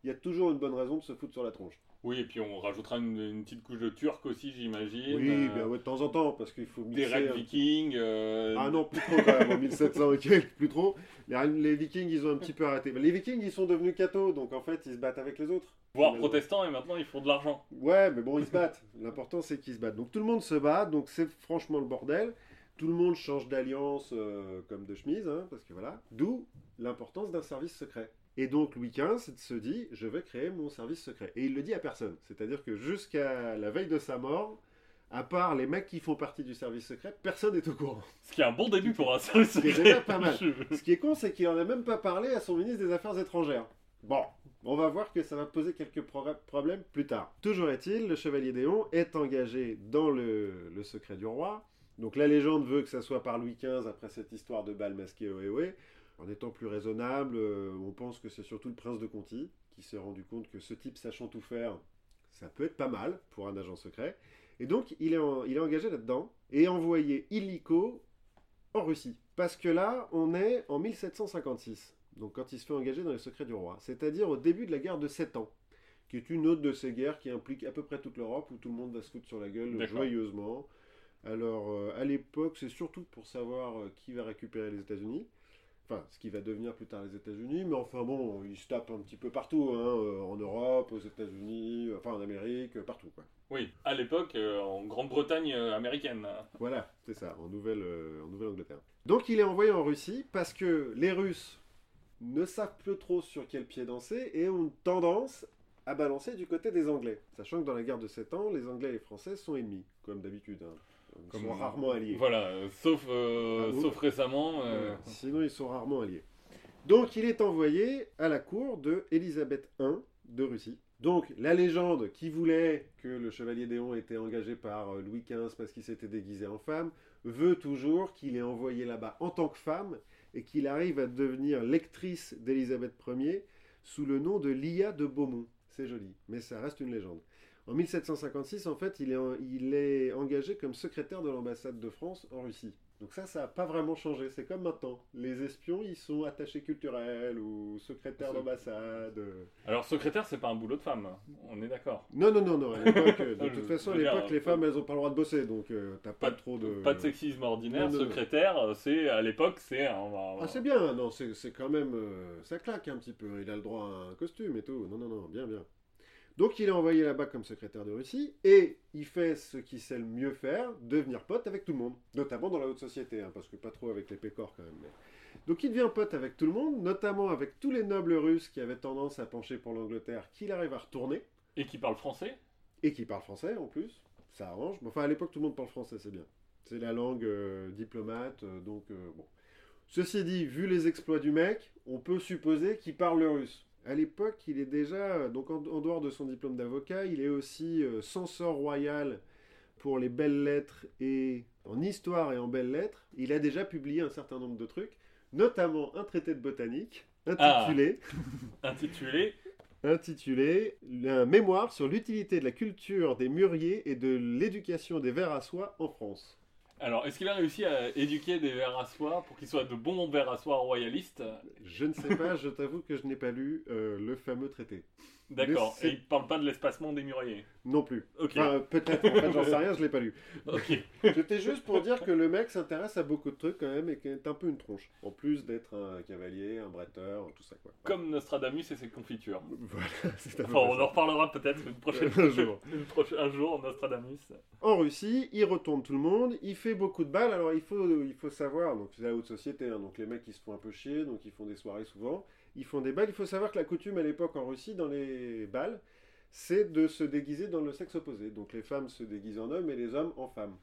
Il y a toujours une bonne raison de se foutre sur la tronche. Oui, et puis on rajoutera une, une petite couche de turc aussi, j'imagine. Oui, Euh, bien, ouais, de temps en temps, parce qu'il faut Des mixer. raids un- vikings. euh, Ah non, plus trop quand même, en 1700 et quelques, plus trop. Les, les Vikings, ils ont un petit peu arrêté. Mais les Vikings, ils sont devenus cathos, donc en fait, ils se battent avec les autres. voire Mais- protestants, et maintenant ils font de l'argent. Ouais, mais bon, ils se battent. L'important, c'est qu'ils se battent. Donc tout le monde se bat, donc c'est franchement le bordel. Tout le monde change d'alliance euh, comme de chemise, hein, parce que voilà. D'où l'importance d'un service secret. Et donc Louis XV se dit, je vais créer mon service secret. Et il le dit à personne. C'est-à-dire que jusqu'à la veille de sa mort, à part les mecs qui font partie du service secret, personne n'est au courant. Ce qui est un bon début pour un service secret. déjà pas mal. Ce qui est con, c'est qu'il en a même pas parlé à son ministre des Affaires étrangères. Bon, on va voir que ça va poser quelques pro- problèmes plus tard. Toujours est-il, le chevalier Déon est engagé dans le, le secret du roi. Donc la légende veut que ça soit par Louis XV après cette histoire de bal masqué ohé. En étant plus raisonnable, euh, on pense que c'est surtout le prince de Conti qui s'est rendu compte que ce type sachant tout faire, ça peut être pas mal pour un agent secret. Et donc, il est, en- il est engagé là-dedans et envoyé illico en Russie. Parce que là, on est en 1756, donc quand il se fait engager dans les secrets du roi, c'est-à-dire au début de la guerre de 7 ans, qui est une autre de ces guerres qui implique à peu près toute l'Europe, où tout le monde va se foutre sur la gueule joyeusement. Alors, euh, à l'époque, c'est surtout pour savoir euh, qui va récupérer les États-Unis. Enfin, ce qui va devenir plus tard les États-Unis, mais enfin bon, ils se tapent un petit peu partout, hein, euh, en Europe, aux États-Unis, enfin en Amérique, euh, partout quoi. Oui, à l'époque, euh, en Grande-Bretagne américaine. Voilà, c'est ça, en Nouvelle, euh, en Nouvelle-Angleterre. Donc il est envoyé en Russie parce que les Russes ne savent plus trop sur quel pied danser et ont tendance à balancer du côté des Anglais. Sachant que dans la guerre de 7 ans, les Anglais et les Français sont ennemis, comme d'habitude. hein. Ils Comme- sont rarement alliés. Voilà, euh, sauf, euh, Ah, sauf récemment. euh, Voilà. Sinon, ils sont rarement alliés. Donc, il est envoyé à la cour de Élisabeth I de Russie. Donc, la légende qui voulait que le chevalier Déon était engagé par Louis XV parce qu'il s'était déguisé en femme, veut toujours qu'il est envoyé là-bas en tant que femme et qu'il arrive à devenir lectrice d'Élisabeth Ier sous le nom de Lia de Beaumont. C'est joli, mais ça reste une légende. En 1756, en fait, il est, en- il est engagé comme secrétaire de l'ambassade de France en Russie. Donc ça, ça n'a pas vraiment changé. C'est comme maintenant. Les espions, ils sont attachés culturels ou secrétaires d'ambassade. Alors, secrétaire, c'est pas un boulot de femme, on est d'accord. Non, non, non, non. À euh, de toute façon, à l'époque, les euh, femmes, elles ont pas le droit de bosser. Donc, euh, t'as pas, trop de... Pas de sexisme ordinaire, Non, non, non. secrétaire, euh, c'est à l'époque, c'est un- Ah, c'est bien. Non, c'est c'est quand même... euh, ça claque un petit peu. Il a le droit à un costume et tout. Non, non, non. Bien, bien. Donc, il est envoyé là-bas comme secrétaire de Russie. Et il fait ce qu'il sait le mieux faire, devenir pote avec tout le monde. Notamment dans la haute société. hein, parce que pas trop avec les pécores quand même. mais- Donc il devient pote avec tout le monde, notamment avec tous les nobles russes qui avaient tendance à pencher pour l'Angleterre, qu'il arrive à retourner, Et qui parle français et qui parlent français en plus. Ça arrange. Mais Enfin, à l'époque, tout le monde parle français, c'est bien. C'est la langue euh, diplomate, euh, donc euh, bon. Ceci dit, vu les exploits du mec, on peut supposer qu'il parle le russe. À l'époque, il est déjà, donc en, en dehors de son diplôme d'avocat, il est aussi euh, censeur royal pour les belles lettres et en histoire et en belles lettres. Il a déjà publié un certain nombre de trucs, notamment un traité de botanique intitulé, intitulé intitulé Un mémoire sur l'utilité de la culture des mûriers et de l'éducation des vers à soie en France. Alors, est-ce qu'il a réussi à éduquer des vers à soie pour qu'ils soient de bons vers à soie royalistes? Je ne sais pas, je t'avoue que je n'ai pas lu euh, le fameux traité. D'accord. Et il parle pas de l'espacement des mûriers. Non plus. Ok. Enfin, peut-être, en fait, j'en sais rien, je l'ai pas lu. ok. C'était juste pour dire que le mec s'intéresse à beaucoup de trucs quand même et qu'il est un peu une tronche. En plus d'être un cavalier, un bretteur, tout ça quoi. Comme Nostradamus et ses confitures. Voilà, c'est Enfin, on en reparlera peut-être une prochaine Un jour. une prochaine- un jour, Nostradamus. En Russie, il retourne tout le monde, il fait beaucoup de balles. Alors il faut, il faut savoir, donc c'est la haute société, hein, donc les mecs ils se font un peu chier, donc ils font des soirées souvent. Ils font des balles. Il faut savoir que la coutume à l'époque en Russie, dans les balles, c'est de se déguiser dans le sexe opposé. Donc les femmes se déguisent en hommes et les hommes en femmes.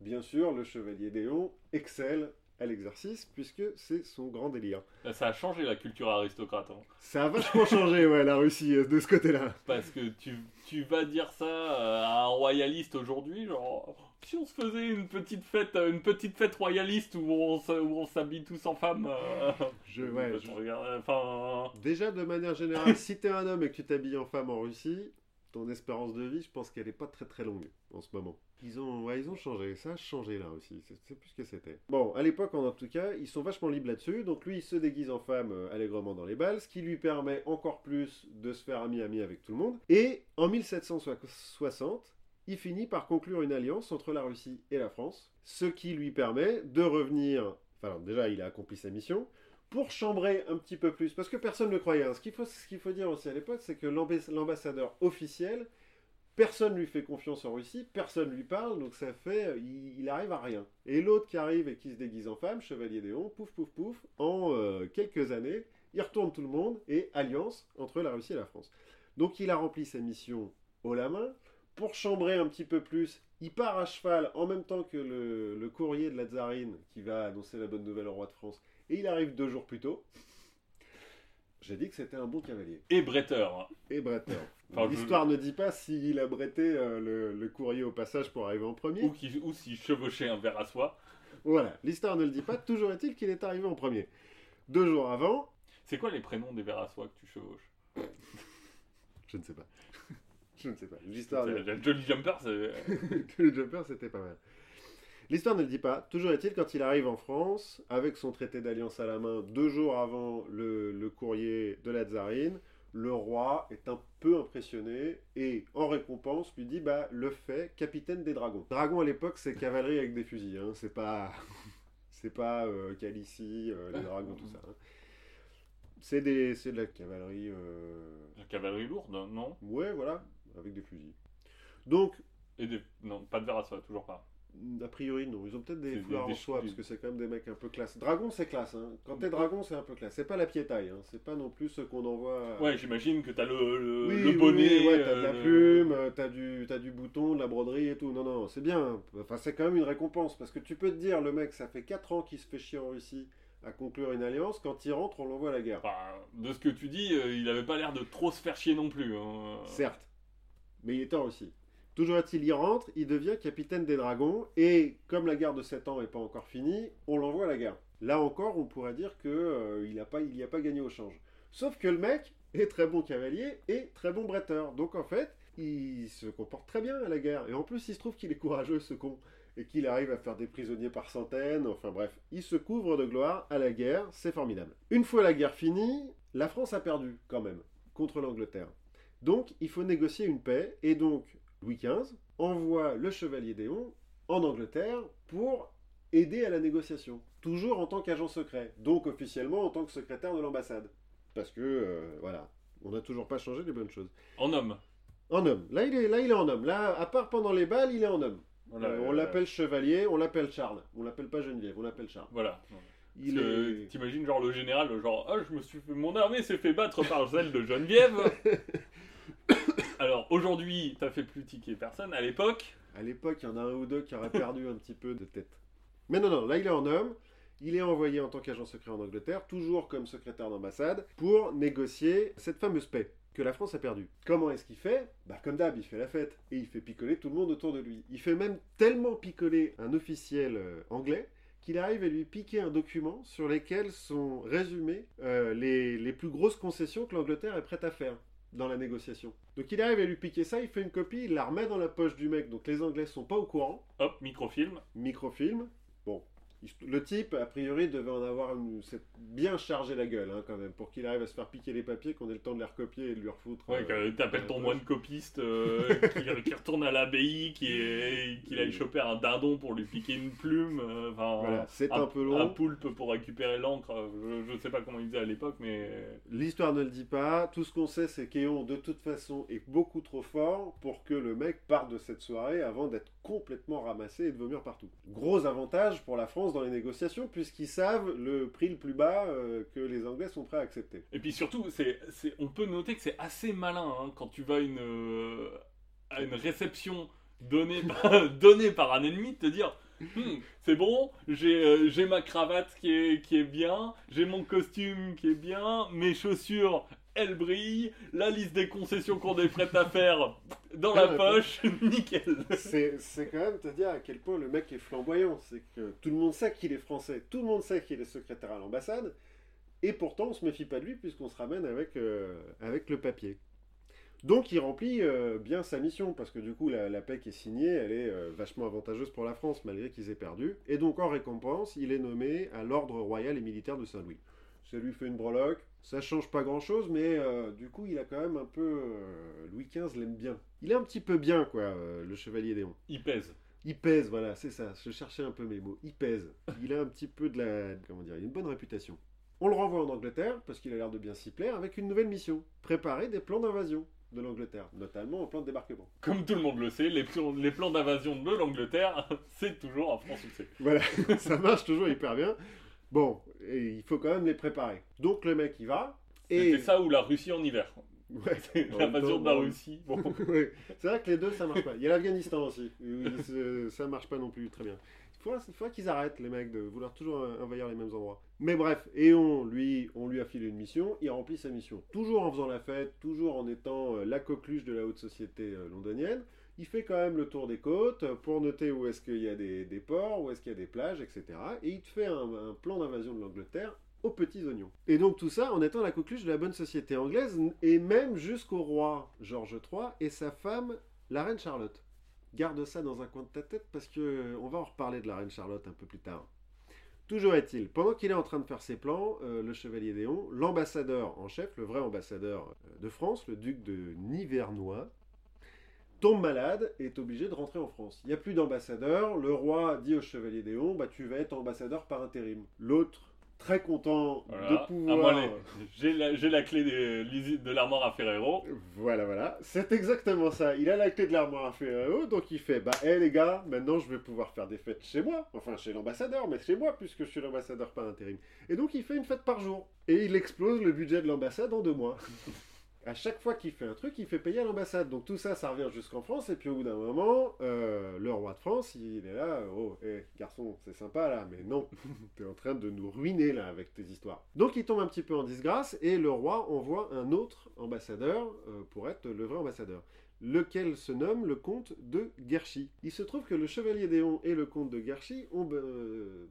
Bien sûr, le chevalier Déon excelle à l'exercice puisque c'est son grand délire. Là, ça a changé la culture aristocrate. hein. Ça a vachement changé, ouais, la Russie, euh, de ce côté-là. Parce que tu, tu vas dire ça euh, à un royaliste aujourd'hui, genre si on se faisait une petite fête, euh, une petite fête royaliste où on se- où on s'habille tous en femme. euh, Je, ouais, je regarde, enfin, Déjà, de manière générale, si t'es un homme et que tu t'habilles en femme en Russie, ton espérance de vie, je pense qu'elle est pas très très longue en ce moment. Ils ont, ouais, ils ont changé, ça a changé là aussi, c'est c'est plus ce que c'était. Bon, à l'époque, en tout cas, ils sont vachement libres là-dessus, donc lui, il se déguise en femme euh, allègrement dans les balles, ce qui lui permet encore plus de se faire ami-ami avec tout le monde. Et en 1760, il finit par conclure une alliance entre la Russie et la France, ce qui lui permet de revenir, enfin déjà, il a accompli sa mission, pour chambrer un petit peu plus, parce que personne ne croyait. hein. Ce qu'il faut, dire aussi à l'époque, c'est que l'ambas- l'ambassadeur officiel, personne lui fait confiance en Russie, personne lui parle, donc ça fait, il, il arrive à rien. Et l'autre qui arrive et qui se déguise en femme, Chevalier Déon, pouf pouf pouf, en euh, quelques années, il retourne tout le monde et alliance entre la Russie et la France. Donc il a rempli sa mission haut la main. Pour chambrer un petit peu plus, il part à cheval en même temps que le, le courrier de la tsarine qui va annoncer la bonne nouvelle au roi de France. Et il arrive deux jours plus tôt. J'ai dit que c'était un bon cavalier. et bretteur. Et bretteur. Enfin, je- L'histoire ne dit pas s'il a bretté euh, le, le courrier au passage pour arriver en premier. Ou, qui, ou s'il chevauchait un verre à soie. Voilà, l'histoire ne le dit pas. Toujours est-il qu'il est arrivé en premier. deux jours avant. C'est quoi les prénoms des vers à soie que tu chevauches? Je ne sais pas. Je ne sais pas. L'histoire de... Jolly Jumper, le Jumper, c'était pas mal. L'histoire ne le dit pas. Toujours est-il, quand il arrive en France, avec son traité d'alliance à la main, deux jours avant le, le courrier de la tsarine, le roi est un peu impressionné et, en récompense, lui dit bah, le fait capitaine des dragons. Dragon à l'époque, c'est cavalerie avec des fusils. Hein. C'est pas. c'est pas euh, Calici, euh, les dragons, tout ça. hein. C'est de la cavalerie. euh, La cavalerie lourde, non? Ouais, voilà, avec des fusils. Donc, Et des... Non, pas de vers à soie, toujours pas. a priori, non. Ils ont peut-être des foulards en soie, parce que c'est quand même des mecs un peu classe. Dragon, c'est classe. Hein. Quand t'es dragon, c'est un peu classe. C'est pas la piétaille. Hein. C'est pas non plus ce qu'on envoie. Ouais, j'imagine que t'as le, le, Oui, le oui, bonnet. oui, ouais, t'as de la euh, plume, euh, t'as du, t'as du bouton, de la broderie et tout. Non, non, c'est bien. Enfin, c'est quand même une récompense. Parce que tu peux te dire, le mec, ça fait 4 ans qu'il se fait chier en Russie à conclure une alliance. Quand il rentre, on l'envoie à la guerre. De ce que tu dis, euh, il avait pas l'air de trop se faire chier non plus. hein. Certes. Mais il est en Russie. Toujours est-il, il rentre, il devient capitaine des dragons, et comme la guerre de 7 ans n'est pas encore finie, on l'envoie à la guerre. Là encore, on pourrait dire qu'il il n'y a pas gagné au change. Sauf que le mec est très bon cavalier et très bon bretteur. Donc en fait, il se comporte très bien à la guerre. Et en plus, il se trouve qu'il est courageux, ce con. Et qu'il arrive à faire des prisonniers par centaines. Enfin bref, il se couvre de gloire à la guerre. C'est formidable. Une fois la guerre finie, la France a perdu, quand même, contre l'Angleterre. Donc, il faut négocier une paix, et donc Louis XV envoie le chevalier Déon en Angleterre pour aider à la négociation, toujours en tant qu'agent secret, donc officiellement en tant que secrétaire de l'ambassade. Parce que, euh, voilà, on n'a toujours pas changé les bonnes choses. En homme. En homme, là il, est, là il est en homme, là, à part pendant les balles, il est en homme. Voilà, Euh, on euh, l'appelle chevalier, on l'appelle Charles, on l'appelle pas Geneviève, on l'appelle Charles. Voilà. Il est... T'imagines genre le général, genre, ah, je me suis fait... mon armée s'est fait battre par celle de Geneviève. Alors aujourd'hui, t'as fait plus tiquer personne. À l'époque, À l'époque, il y en a un ou deux qui auraient perdu un petit peu de tête. Mais non, non, là il est en homme. Il est envoyé en tant qu'agent secret en Angleterre, toujours comme secrétaire d'ambassade, pour négocier cette fameuse paix que la France a perdue. Comment est-ce qu'il fait? Bah comme d'hab, il fait la fête et il fait picoler tout le monde autour de lui. Il fait même tellement picoler un officiel euh, anglais qu'il arrive à lui piquer un document sur lequel sont résumées euh, les, les plus grosses concessions que l'Angleterre est prête à faire dans la négociation. Donc il arrive à lui piquer ça, il fait une copie, il la remet dans la poche du mec, donc les Anglais sont pas au courant. hop, microfilm. Microfilm. Bon, le type, a priori, devait en avoir une... bien chargé la gueule, hein, quand même, pour qu'il arrive à se faire piquer les papiers, qu'on ait le temps de les recopier et de lui refoutre. Ouais, euh, t'appelles ton moine copiste euh, qui, qui retourne à l'abbaye, qui est, qu'il aille choper un dindon pour lui piquer une plume. euh, Voilà, c'est un peu long. Un poulpe pour récupérer l'encre. euh, Je, je sais pas comment il faisait à l'époque, mais L'histoire ne le dit pas. Tout ce qu'on sait, c'est qu'Eon, de toute façon, est beaucoup trop fort pour que le mec parte de cette soirée avant d'être complètement ramassé et de vomir partout. Gros avantage pour la France dans les négociations, puisqu'ils savent le prix le plus bas euh, que les Anglais sont prêts à accepter. Et puis surtout, c'est, c'est, on peut noter que c'est assez malin hein, quand tu vas à une, euh, réception donnée par, donnée par un ennemi, de te dire Hmm, c'est bon, j'ai, euh, j'ai ma cravate qui est, qui est bien, j'ai mon costume qui est bien, mes chaussures, elles brillent, la liste des concessions qu'on est prêt à faire dans la poche, nickel. c'est c'est quand même te dire à quel point le mec est flamboyant. C'est que tout le monde sait qu'il est français, tout le monde sait qu'il est secrétaire à l'ambassade, et pourtant on se méfie pas de lui puisqu'on se ramène avec, euh, avec le papier. Donc il remplit euh, bien sa mission, parce que du coup la, la paix qui est signée, elle est euh, vachement avantageuse pour la France, malgré qu'ils aient perdu. Et donc en récompense, il est nommé à l'ordre royal et militaire de Saint-Louis. Ça lui fait une breloque, ça change pas grand-chose, mais euh, du coup il a quand même un peu... euh, Louis XV l'aime bien. Il est un petit peu bien, quoi, euh, le chevalier Déon. Il pèse. Il pèse, voilà, c'est ça. Je cherchais un peu mes mots. Il pèse. Il a un petit peu de la. Comment dire Il a une bonne réputation. On le renvoie en Angleterre, parce qu'il a l'air de bien s'y plaire, avec une nouvelle mission préparer des plans d'invasion de l'Angleterre, notamment en plan de débarquement. Comme tout le monde le sait, les plans, les plans d'invasion de l'Angleterre, c'est toujours un franc succès. Voilà, ça marche toujours hyper bien. Bon, et il faut quand même les préparer. Donc le mec, il va. Et. C'était ça ou la Russie en hiver. Ouais. L'invasion de la Russie. Bon. Ouais. C'est vrai que les deux, ça marche pas. Il y a l'Afghanistan aussi. où Ça marche pas non plus très bien. Il faudra qu'ils arrêtent, les mecs, de vouloir toujours envahir les mêmes endroits. Mais bref, et on lui, on lui a filé une mission, il remplit sa mission. Toujours en faisant la fête, toujours en étant euh, la coqueluche de la haute société euh, londonienne. Il fait quand même le tour des côtes pour noter où est-ce qu'il y a des, ports, où est-ce qu'il y a des plages, etc. Et il te fait un, un plan d'invasion de l'Angleterre aux petits oignons. Et donc tout ça en étant la coqueluche de la bonne société anglaise, et même jusqu'au roi George III et sa femme, la reine Charlotte. Garde ça dans un coin de ta tête parce que euh, on va en reparler de la reine Charlotte un peu plus tard. Toujours est-il, pendant qu'il est en train de faire ses plans, euh, le chevalier Déon, l'ambassadeur en chef, le vrai ambassadeur euh, de France, le duc de Nivernois, tombe malade et est obligé de rentrer en France. Il n'y a plus d'ambassadeur, le roi dit au chevalier Déon, bah tu vas être ambassadeur par intérim. L'autre très content Voilà. de Ah, pouvoir. les- J'ai la, clé de, l'armoire à Ferrero. Voilà, voilà. C'est exactement ça. Il a la clé de l'armoire à Ferrero, donc il fait Bah, hé les gars, maintenant je vais pouvoir faire des fêtes chez moi. Enfin, chez l'ambassadeur, mais chez moi, puisque je suis l'ambassadeur par intérim. Et donc il fait une fête par jour. Et il explose le budget de l'ambassade en deux mois. À chaque fois qu'il fait un truc, il fait payer à l'ambassade. Donc tout ça, ça revient jusqu'en France. Et puis au bout d'un moment, euh, le roi de France, il est là. Oh, hé, garçon, c'est sympa là, mais non. T'es en train de nous ruiner là avec tes histoires. Donc il tombe un petit peu en disgrâce. Et le roi envoie un autre ambassadeur euh, pour être le vrai ambassadeur. Lequel se nomme le comte de Guerchy. Il se trouve que le chevalier Déon et le comte de Guerchy ont, euh,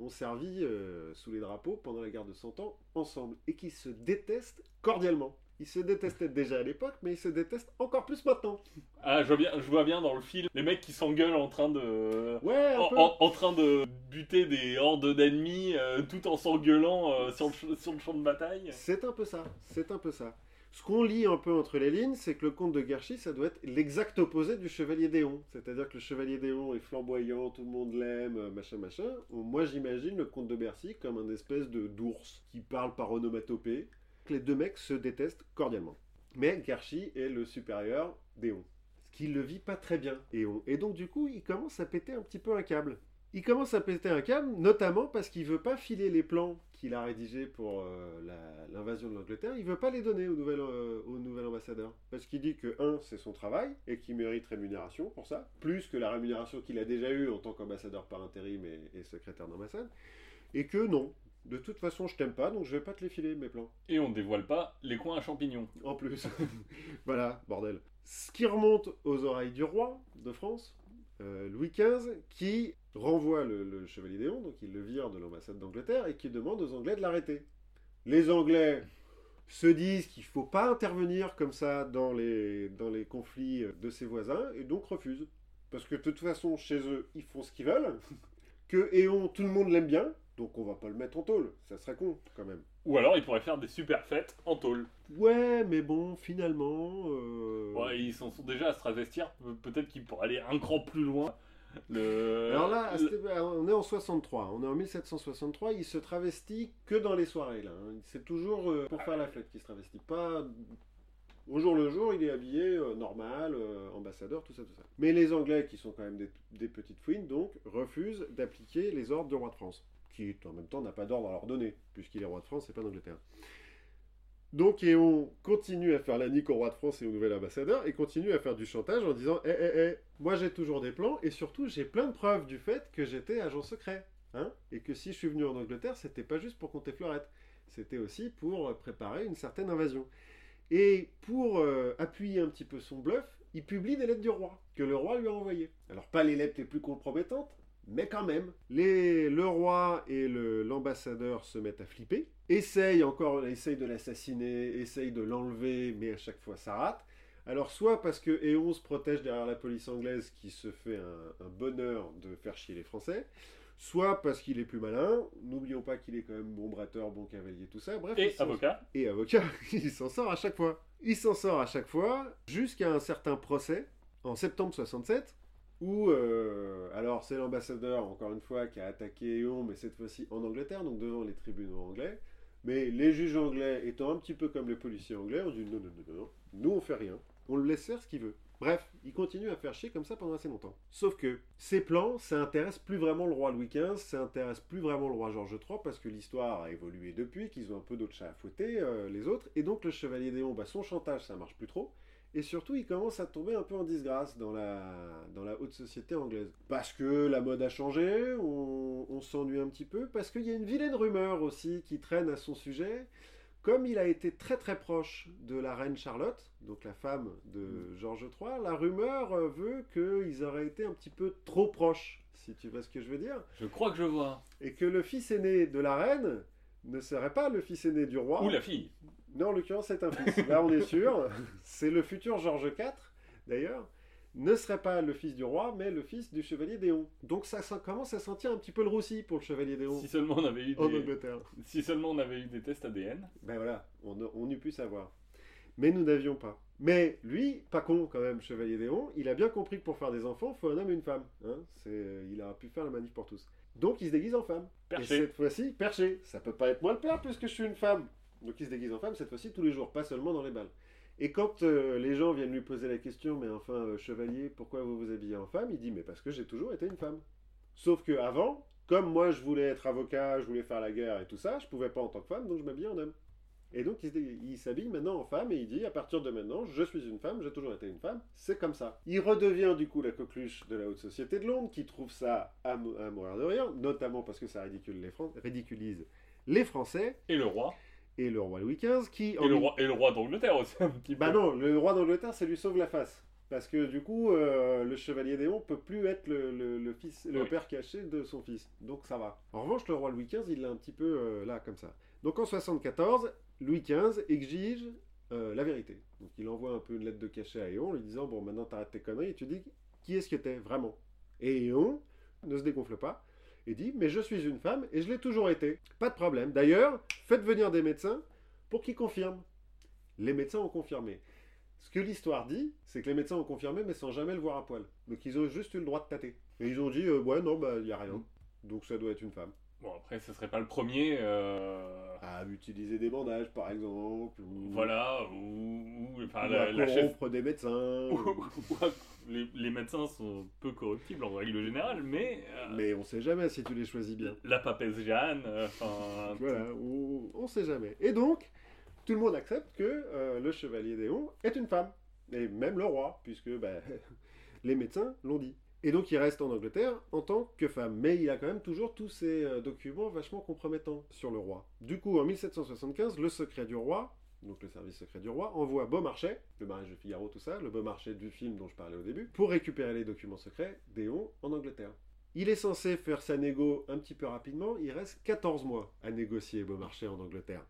ont servi sous les drapeaux pendant la guerre de Cent Ans ensemble et qu'ils se détestent cordialement. Ils se détestaient déjà à l'époque, mais ils se détestent encore plus maintenant. Ah, je vois, bien, je vois bien dans le film les mecs qui s'engueulent en train de. Ouais, un En, peu. en- en train de buter des hordes d'ennemis euh, tout en s'engueulant euh, sur, le, ch- sur le champ de bataille. C'est un peu ça, c'est un peu ça. Ce qu'on lit un peu entre les lignes, c'est que le comte de Guerchy, ça doit être l'exact opposé du chevalier Déon. C'est-à-dire que le chevalier Déon est flamboyant, tout le monde l'aime, euh, machin, machin. Moi, j'imagine le comte de Bercy comme un espèce de d'ours qui parle par onomatopée. Les deux mecs se détestent cordialement. Mais Guerchy est le supérieur Déon. Ce qui le vit pas très bien. Et donc, du coup, il commence à péter un petit peu un câble. Il commence à péter un câble, notamment parce qu'il veut pas filer les plans qu'il a rédigés pour euh, l'invasion de l'Angleterre. Il veut pas les donner au nouvel, euh, au nouvel ambassadeur. Parce qu'il dit que, un, c'est son travail, et qu'il mérite rémunération pour ça, plus que la rémunération qu'il a déjà eue en tant qu'ambassadeur par intérim et, et secrétaire d'ambassade. Et que non, de toute façon, je t'aime pas, donc je vais pas te les filer, mes plans. Et on dévoile pas les coins à champignons. En plus. voilà, bordel. Ce qui remonte aux oreilles du roi de France, euh, Louis XV, qui renvoie le, le chevalier Déon, donc il le vire de l'ambassade d'Angleterre, et qui demande aux Anglais de l'arrêter. Les Anglais se disent qu'il ne faut pas intervenir comme ça dans les, dans les conflits de ses voisins, et donc refusent. Parce que de toute façon, chez eux, ils font ce qu'ils veulent, que Éon, tout le monde l'aime bien, donc on va pas le mettre en tôle. Ça serait con, quand même. Ou alors ils pourraient faire des super fêtes en tôle. Ouais, mais bon, finalement... euh, Ouais, ils s'en sont déjà à se travestir. Pe- Peut-être qu'ils pourraient aller un cran plus loin. Le... Alors là, le- on est en 63, on est en 1763, il se travestit que dans les soirées là. hein. C'est toujours euh, pour faire la fête qu'il se travestit, pas au jour le jour, il est habillé euh, normal, euh, ambassadeur, tout ça, tout ça. Mais les Anglais, qui sont quand même des, des petites fouines, donc refusent d'appliquer les ordres du roi de France, qui en même temps n'a pas d'ordre à leur donner, puisqu'il est roi de France et pas d'Angleterre. Donc, et on continue à faire la nique au roi de France et au nouvel ambassadeur, et continue à faire du chantage en disant Eh, eh, eh, moi j'ai toujours des plans, et surtout j'ai plein de preuves du fait que j'étais agent secret. Hein et que si je suis venu en Angleterre, c'était pas juste pour compter fleurette, c'était aussi pour euh, préparer une certaine invasion. Et pour euh, appuyer un petit peu son bluff, il publie des lettres du roi, que le roi lui a envoyées. Alors, pas les lettres les plus compromettantes, mais quand même. Les, le roi et l'ambassadeur se mettent à flipper, essayent encore, essayent de l'assassiner, essayent de l'enlever, mais à chaque fois ça rate. Alors, soit parce que Éon se protège derrière la police anglaise qui se fait un, un bonheur de faire chier les Français, soit parce qu'il est plus malin, n'oublions pas qu'il est quand même bon bretteur, bon cavalier, tout ça. Bref, Et avocat. et avocat, il s'en sort à chaque fois. Il s'en sort à chaque fois jusqu'à un certain procès en septembre 67 où, euh, alors c'est l'ambassadeur, encore une fois, qui a attaqué Eon, mais cette fois-ci en Angleterre, donc devant les tribunaux anglais. Mais les juges anglais étant un petit peu comme les policiers anglais, ont dit non, non, non, non, non, nous on fait rien, on le laisse faire ce qu'il veut. Bref, il continue à faire chier comme ça pendant assez longtemps. Sauf que ces plans, ça intéresse plus vraiment le roi Louis XV, ça intéresse plus vraiment le roi George III, parce que l'histoire a évolué depuis, qu'ils ont un peu d'autres chats à fouetter, euh, les autres, et donc le chevalier Déon, bah, son chantage, ça marche plus trop. Et surtout, il commence à tomber un peu en disgrâce dans la, dans la haute société anglaise. Parce que la mode a changé, on, on s'ennuie un petit peu, parce qu'il y a une vilaine rumeur aussi qui traîne à son sujet. Comme il a été très très proche de la reine Charlotte, donc la femme de George III, la rumeur veut qu'ils auraient été un petit peu trop proches, si tu vois ce que je veux dire Je crois que je vois. et que le fils aîné de la reine ne serait pas le fils aîné du roi. Ou la fille. Non, en l'occurrence, c'est un fils. Là, on est sûr. C'est le futur Georges IV, d'ailleurs. Ne serait pas le fils du roi, mais le fils du chevalier Déon. Donc ça, ça commence à sentir un petit peu le roussi pour le chevalier Déon Si seulement on avait eu en des, Angleterre. si seulement on avait eu des tests ADN. Ben voilà, on, on eût pu savoir. Mais nous n'avions pas. Mais lui, pas con quand même, Chevalier Déon, il a bien compris que pour faire des enfants, il faut un homme et une femme. Hein C'est- il a pu faire la manif pour tous. Donc il se déguise en femme. Et Perché. cette fois-ci, perché. Ça peut pas être moi le père puisque je suis une femme. Donc il se déguise en femme cette fois-ci tous les jours, pas seulement dans les balles. Et quand euh, les gens viennent lui poser la question, mais enfin, euh, chevalier, pourquoi vous vous habillez en femme Il dit, mais parce que j'ai toujours été une femme. Sauf que avant, comme moi je voulais être avocat, je voulais faire la guerre et tout ça, je pouvais pas en tant que femme, donc je m'habillais en homme. Et donc il s'habille maintenant en femme et il dit, à partir de maintenant, je suis une femme, j'ai toujours été une femme, c'est comme ça. Il redevient du coup la coqueluche de la haute société de Londres, qui trouve ça à, mou- à mourir de rire, notamment parce que ça ridicule les ridiculise les Français Et le roi. Et le roi Louis XV, qui... Et le roi, et le roi d'Angleterre aussi, un petit peu. bah non, le roi d'Angleterre, ça lui sauve la face. Parce que du coup, euh, le chevalier Déon peut plus être le, le- le fils, le Oui. père caché de son fils. Donc ça va. En revanche, le roi Louis XV, il l'a un petit peu euh, là, comme ça. Donc en 74, Louis XV exige euh, la vérité. Donc il envoie un peu une lettre de cachet à Éon, lui disant Bon, maintenant t'arrêtes tes conneries et tu dis qui est-ce que t'es vraiment? Et Éon ne se dégonfle pas et dit Mais je suis une femme et je l'ai toujours été. Pas de problème. D'ailleurs, faites venir des médecins pour qu'ils confirment. Les médecins ont confirmé. Ce que l'histoire dit, c'est que les médecins ont confirmé, mais sans jamais le voir à poil. Donc ils ont juste eu le droit de tâter. Et ils ont dit, euh, ouais, non, bah, il n'y a rien. Donc ça doit être une femme. Bon, après, ce serait pas le premier. euh, À utiliser des bandages, par exemple. Ou, Voilà, ou. ou- enfin, ou la, à la chef. des médecins. ou- ou- ou- les, les médecins sont peu corruptibles en règle générale, mais. euh, Mais on sait jamais si tu les choisis bien. La papesse Jeanne, euh, enfin. Voilà, on, on sait jamais. Et donc, tout le monde accepte que euh, le chevalier Déon est une femme. Et même le roi, puisque bah, les médecins l'ont dit. Et donc il reste en Angleterre en tant que femme. Mais il a quand même toujours tous ces documents vachement compromettants sur le roi. Du coup, en 1775, le secret du roi, donc le service secret du roi, envoie Beaumarchais, le mariage de Figaro, tout ça, le Beaumarchais du film dont je parlais au début, pour récupérer les documents secrets d'Éon en Angleterre. Il est censé faire sa négo un petit peu rapidement, il reste 14 mois à négocier Beaumarchais en Angleterre.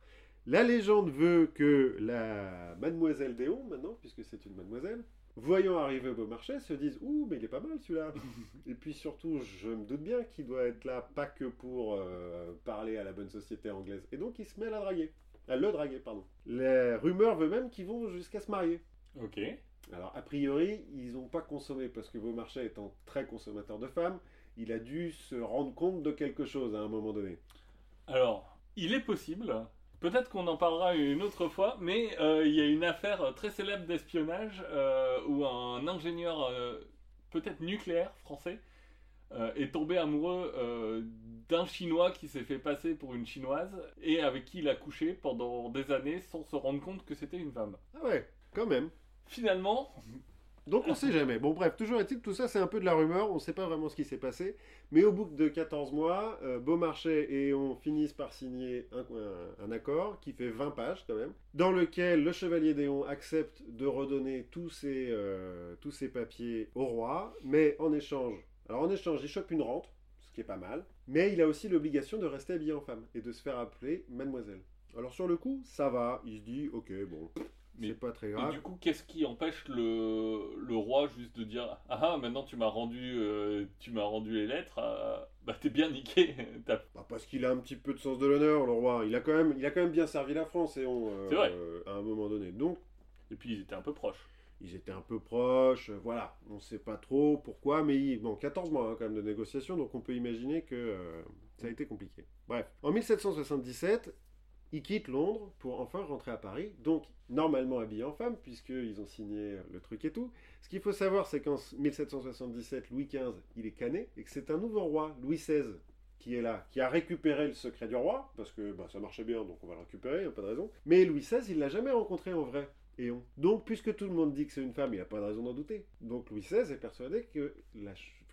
La légende veut que la mademoiselle Déon, maintenant, puisque c'est une mademoiselle, voyant arriver Beaumarchais, se dise Ouh, mais il est pas mal celui-là Et puis surtout, je me doute bien qu'il doit être là pas que pour euh, parler à la bonne société anglaise. Et donc il se met à la draguer. À le draguer, pardon. Les rumeurs veulent même qu'ils vont jusqu'à se marier. Ok. Alors, a priori, ils n'ont pas consommé, parce que Beaumarchais étant très consommateur de femmes, il a dû se rendre compte de quelque chose à un moment donné. Alors, il est possible, peut-être qu'on en parlera une autre fois, mais euh, il y a une affaire très célèbre d'espionnage euh, où un ingénieur, euh, peut-être nucléaire français, est tombé amoureux euh, d'un Chinois qui s'est fait passer pour une Chinoise et avec qui il a couché pendant des années sans se rendre compte que c'était une femme. Ah ouais, quand même. Finalement, Donc on sait jamais. Bon bref, toujours est-il que tout ça c'est un peu de la rumeur, on ne sait pas vraiment ce qui s'est passé. Mais au bout de 14 mois, euh, Beaumarchais et on finissent par signer un, un- un accord qui fait 20 pages quand même, dans lequel le chevalier Déon accepte de redonner tous ses, euh, tous ses papiers au roi, mais en échange, alors en échange il chope une rente, ce qui est pas mal, mais il a aussi l'obligation de rester habillé en femme et de se faire appeler mademoiselle. Alors sur le coup, ça va, il se dit ok bon, c'est pas très et grave. du coup, qu'est-ce qui empêche le, le roi juste de dire Ah ah, maintenant tu m'as rendu, euh, tu m'as rendu les lettres, euh, bah t'es bien niqué, Bah, parce qu'il a un petit peu de sens de l'honneur, le roi. Il a quand même, il a quand même bien servi la France, et on, euh, C'est vrai. à un moment donné. Donc, Et puis ils étaient un peu proches. Ils étaient un peu proches. euh, voilà, on ne sait pas trop pourquoi, mais il- bon, 14 mois hein, quand même de négociation, donc on peut imaginer que euh, ça a été compliqué. Bref, en 1777, il quitte Londres pour enfin rentrer à Paris, donc normalement habillé en femme, puisqu'ils ont signé le truc et tout. Ce qu'il faut savoir, c'est qu'en 1777, Louis XV, il est cané, et que c'est un nouveau roi, Louis XVI, qui est là, qui a récupéré le secret du roi, parce que bah, ça marchait bien, donc on va le récupérer, il n'y a pas de raison. Mais Louis XVI, il l'a jamais rencontré en vrai. Donc, puisque tout le monde dit que c'est une femme, il n'y a pas de raison d'en douter. Donc, Louis XVI est persuadé que,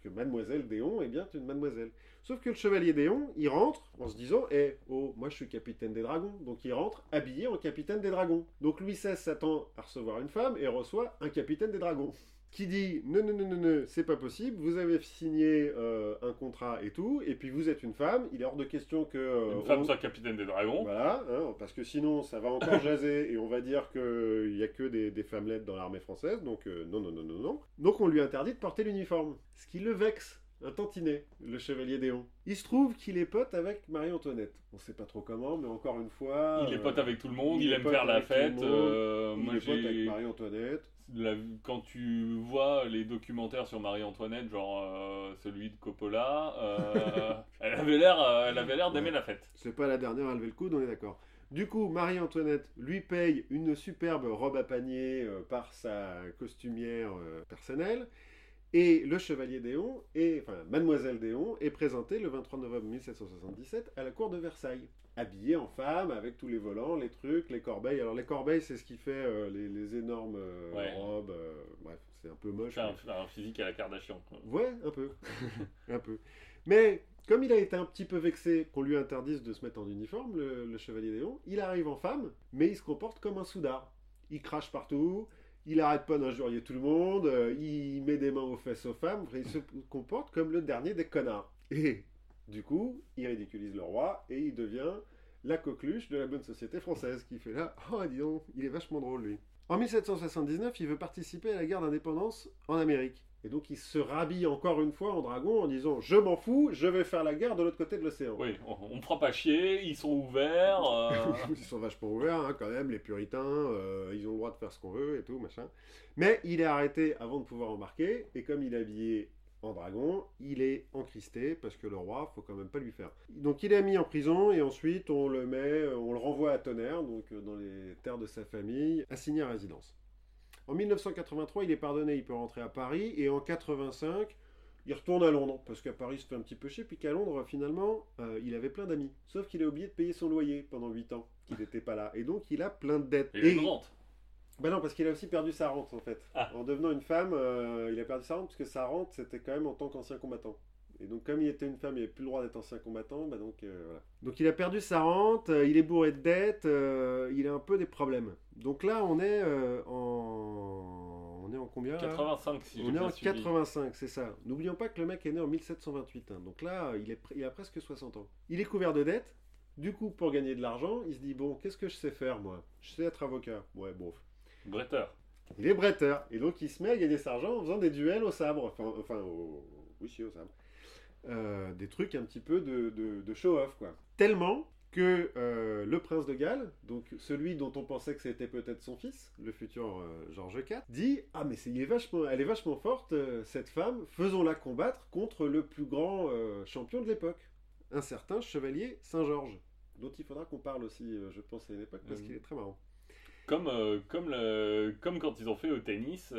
Mademoiselle Déon est bien une mademoiselle. Sauf que le chevalier Déon, il rentre en se disant Eh, oh, moi je suis capitaine des dragons. Donc, il rentre habillé en capitaine des dragons. Donc, Louis XVI s'attend à recevoir une femme et reçoit un capitaine des dragons. Qui dit non, non, non, non, non, c'est pas possible, vous avez signé euh, un contrat et tout, et puis vous êtes une femme, il est hors de question que. euh, Une femme on- soit capitaine des dragons. Voilà, hein, parce que sinon ça va encore jaser et on va dire qu'il n'y a que des, des femmelettes dans l'armée française, donc euh, non, non, non, non, non. Donc on lui interdit de porter l'uniforme, ce qui le vexe, un tantinet, le chevalier Déon. Il se trouve qu'il est pote avec Marie-Antoinette. On sait pas trop comment, mais encore une fois. Il est euh, pote avec tout le monde, il aime pote faire la fête. monde, euh, il moi, est pote avec Marie-Antoinette. la- quand tu vois les documentaires sur Marie-Antoinette, genre euh, celui de Coppola, euh, elle avait l'air, euh, elle avait l'air d'aimer Ouais. la fête. C'est pas la dernière à lever le coude, on est d'accord. Du coup, Marie-Antoinette lui paye une superbe robe à panier euh, par sa costumière euh, personnelle. Et le chevalier Déon, et, enfin Mademoiselle Déon, est présentée le 23 novembre 1777 à la cour de Versailles. Habillée en femme, avec tous les volants, les trucs, les corbeilles. Alors les corbeilles, c'est ce qui fait euh, les, les énormes euh, Ouais. robes. euh, bref, c'est un peu moche. Mais- un, physique à la Kardashian. quoi. Ouais, un peu. un peu. Mais comme il a été un petit peu vexé qu'on lui interdise de se mettre en uniforme, le, le chevalier Léon, il arrive en femme, mais il se comporte comme un soudard. Il crache partout, il arrête pas d'injurier tout le monde, euh, il met des mains aux fesses aux femmes, il se comporte comme le dernier des connards. Et du coup, il ridiculise le roi et il devient la coqueluche de la bonne société française qui fait là, oh dis donc, il est vachement drôle lui. En 1779, il veut participer à la guerre d'indépendance en Amérique. Et donc il se rhabille encore une fois en dragon en disant Je m'en fous, je vais faire la guerre de l'autre côté de l'océan. Oui, on, me fera pas chier, ils sont ouverts. euh, ils sont vachement ouverts hein, quand même, les puritains, euh, ils ont le droit de faire ce qu'on veut et tout, machin. Mais il est arrêté avant de pouvoir embarquer, et comme il est habillé en dragon, il est encristé parce que le roi, faut quand même pas lui faire. Donc il est mis en prison et ensuite on le met, on le renvoie à Tonnerre, donc euh, dans les terres de sa famille, assigné à résidence. En 1983, il est pardonné, il peut rentrer à Paris, et en 85, il retourne à Londres, parce qu'à Paris, il se fait un petit peu chier, puis qu'à Londres, finalement, euh, il avait plein d'amis. Sauf qu'il a oublié de payer son loyer pendant 8 ans, qu'il n'était pas là. Et donc, il a plein de dettes. Et une rente. Bah non, parce qu'il a aussi perdu sa rente, en fait. Ah. En devenant une femme, euh, il a perdu sa rente, parce que sa rente, c'était quand même en tant qu'ancien combattant. Et donc, comme il était une femme, il n'avait plus le droit d'être ancien combattant, bah donc, euh, voilà. Donc, il a perdu sa rente, euh, il est bourré de dettes, euh, il a un peu des problèmes. Donc là, on est euh, en... On est en combien là? 85 si on est en suivi. 85, c'est ça. N'oublions pas que le mec est né en 1728, hein. donc là, il, est pr- il a presque 60 ans. Il est couvert de dettes, du coup, pour gagner de l'argent, il se dit, bon, qu'est-ce que je sais faire, moi? Je sais être avocat. Ouais, bon. Bretteur. Il est bretteur, et donc il se met à gagner cet argent en faisant des duels au sabre, enfin, enfin au... oui, si, au sabre. Euh, des trucs un petit peu de, de- de show-off, quoi. Tellement que euh, le prince de Galles, donc celui dont on pensait que c'était peut-être son fils, le futur euh, Georges IV, dit Ah, mais il est vachement, elle est vachement forte, euh, cette femme, faisons-la combattre contre le plus grand champion de l'époque, un certain chevalier Saint-Georges, dont il faudra qu'on parle aussi, je pense, à une époque, parce Mhm. qu'il est très marrant. Comme, comme, le, comme quand ils ont fait au tennis.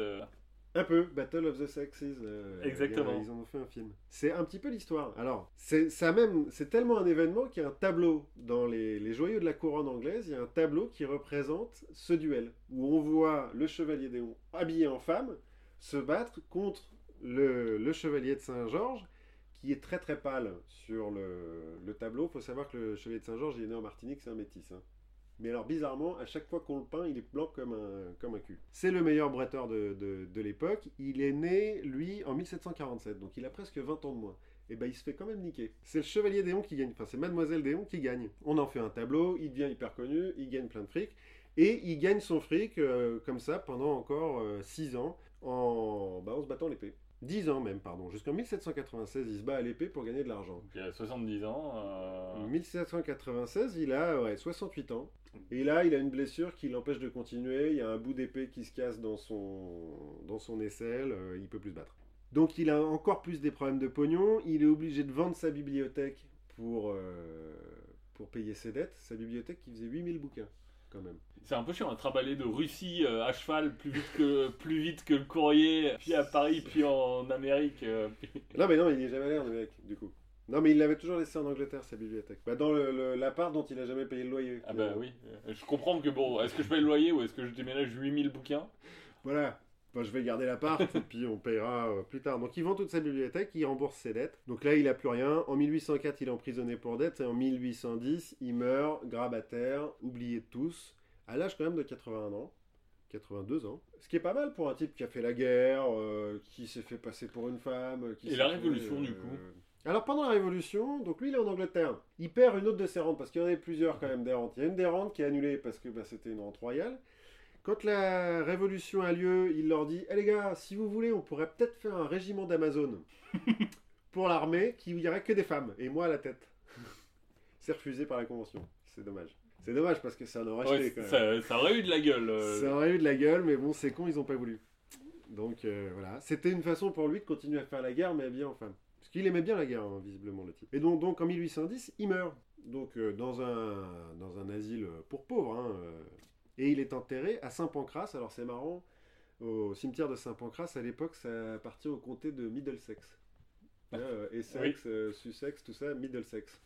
Un peu, Battle of the Sexes. euh, Exactement. a- Ils en ont fait un film. C'est un petit peu l'histoire. Alors, c'est ça même, c'est tellement un événement qu'il y a un tableau dans les, les joyaux de la couronne anglaise. Il y a un tableau qui représente ce duel où on voit le chevalier Déon habillé en femme se battre contre le, le chevalier de Saint-Georges qui est très très pâle sur le, le tableau. Il faut savoir que le chevalier de Saint-Georges est né en Martinique, c'est un métis. hein. Mais alors bizarrement, à chaque fois qu'on le peint, il est blanc comme un, comme un cul. C'est le meilleur bretteur de, de- de l'époque. Il est né, lui, en 1747, donc il a presque 20 ans de moins. Et ben il se fait quand même niquer. C'est le chevalier Déon qui gagne, enfin c'est Mademoiselle Déon qui gagne. On en fait un tableau, il devient hyper connu, il gagne plein de fric. Et il gagne son fric euh, comme ça pendant encore 6 ans en, bah, en se battant l'épée. 10 ans même, pardon. Jusqu'en 1796, il se bat à l'épée pour gagner de l'argent. il a 70 ans. euh, En 1796, il a ouais, 68 ans. Et là, il a une blessure qui l'empêche de continuer. Il y a un bout d'épée qui se casse dans son, dans son aisselle. euh, il peut plus se battre. Donc, il a encore plus des problèmes de pognon. Il est obligé de vendre sa bibliothèque pour, euh, pour payer ses dettes. Sa bibliothèque qui faisait 8000 bouquins, quand même. C'est un peu chiant, un trabalé de Russie euh, à cheval plus vite, que, plus vite que le courrier, puis à Paris, puis en Amérique. euh, Non, mais non, il n'y est jamais allé en Amérique, du coup. Non, mais il l'avait toujours laissé en Angleterre, sa bibliothèque. Bah, dans le- le- l'appart dont il a jamais payé le loyer. Ah bah oui, Euh, je comprends que bon, est-ce que je paye le loyer ou est-ce que je déménage 8000 bouquins? Voilà. Enfin, je vais garder l'appart et puis on payera euh, plus tard. Donc il vend toute sa bibliothèque, il rembourse ses dettes. Donc là, il a plus rien. En 1804, il est emprisonné pour dette et en 1810, il meurt grabataire, oublié de tous, à l'âge quand même de 81 ans. 82 ans. Ce qui est pas mal pour un type qui a fait la guerre, euh, qui s'est fait passer pour une femme. Qui Et s'est la fait, Révolution, du coup? Alors pendant la Révolution, donc lui il est en Angleterre. Il perd une autre de ses rentes parce qu'il y en avait plusieurs quand même des rentes. Il y a une des rentes qui est annulée parce que bah, c'était une rente royale. Quand la Révolution a lieu, il leur dit Eh les gars, si vous voulez, on pourrait peut-être faire un régiment d'Amazon pour l'armée qui irait que des femmes et moi à la tête. C'est refusé par la Convention. C'est dommage. C'est dommage parce que ça en aurait Ouais, acheté quand même. ça, ça aurait eu de la gueule. euh, Ça aurait eu de la gueule, mais bon, c'est con, ils ont pas voulu. Donc euh, voilà, c'était une façon pour lui de continuer à faire la guerre, mais habillé en femme. Parce qu'il aimait bien la guerre, hein, visiblement, le type. Et donc, donc en 1810, il meurt. Donc euh, dans, un, dans un asile pour pauvres. hein, euh, et il est enterré à Saint-Pancras. Alors c'est marrant, au cimetière de Saint-Pancras, à l'époque, ça appartient au comté de Middlesex. Euh, Essex, euh, Sussex, tout ça, Middlesex.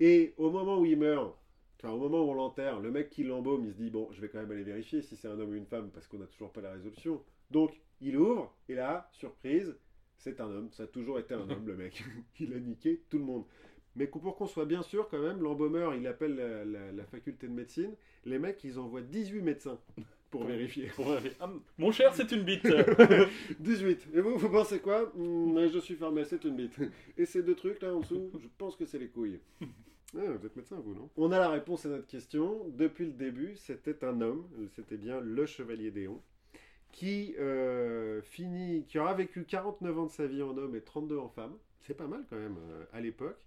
Et au moment où il meurt, Enfin, au moment où on l'enterre, le mec qui l'embaume, il se dit bon, je vais quand même aller vérifier si c'est un homme ou une femme parce qu'on n'a toujours pas la résolution. Donc, il ouvre et là, surprise, c'est un homme. Ça a toujours été un homme, le mec. il a niqué tout le monde. Mais pour qu'on soit bien sûr, quand même, l'embaumeur, il appelle la, la- la faculté de médecine. Les mecs, ils envoient 18 médecins pour vérifier. pour vérifier. Ah, mon cher, c'est une bite. 18. Et vous, vous pensez quoi? Hmm, Je suis fermé, c'est une bite. Et ces deux trucs là en dessous, je pense que c'est les couilles. Ah, vous êtes médecin, vous, non? On a la réponse à notre question. Depuis le début, c'était un homme, c'était bien le chevalier Déon, qui euh, finit, qui aura vécu 49 ans de sa vie en homme et 32 en femme. C'est pas mal quand même euh, à l'époque.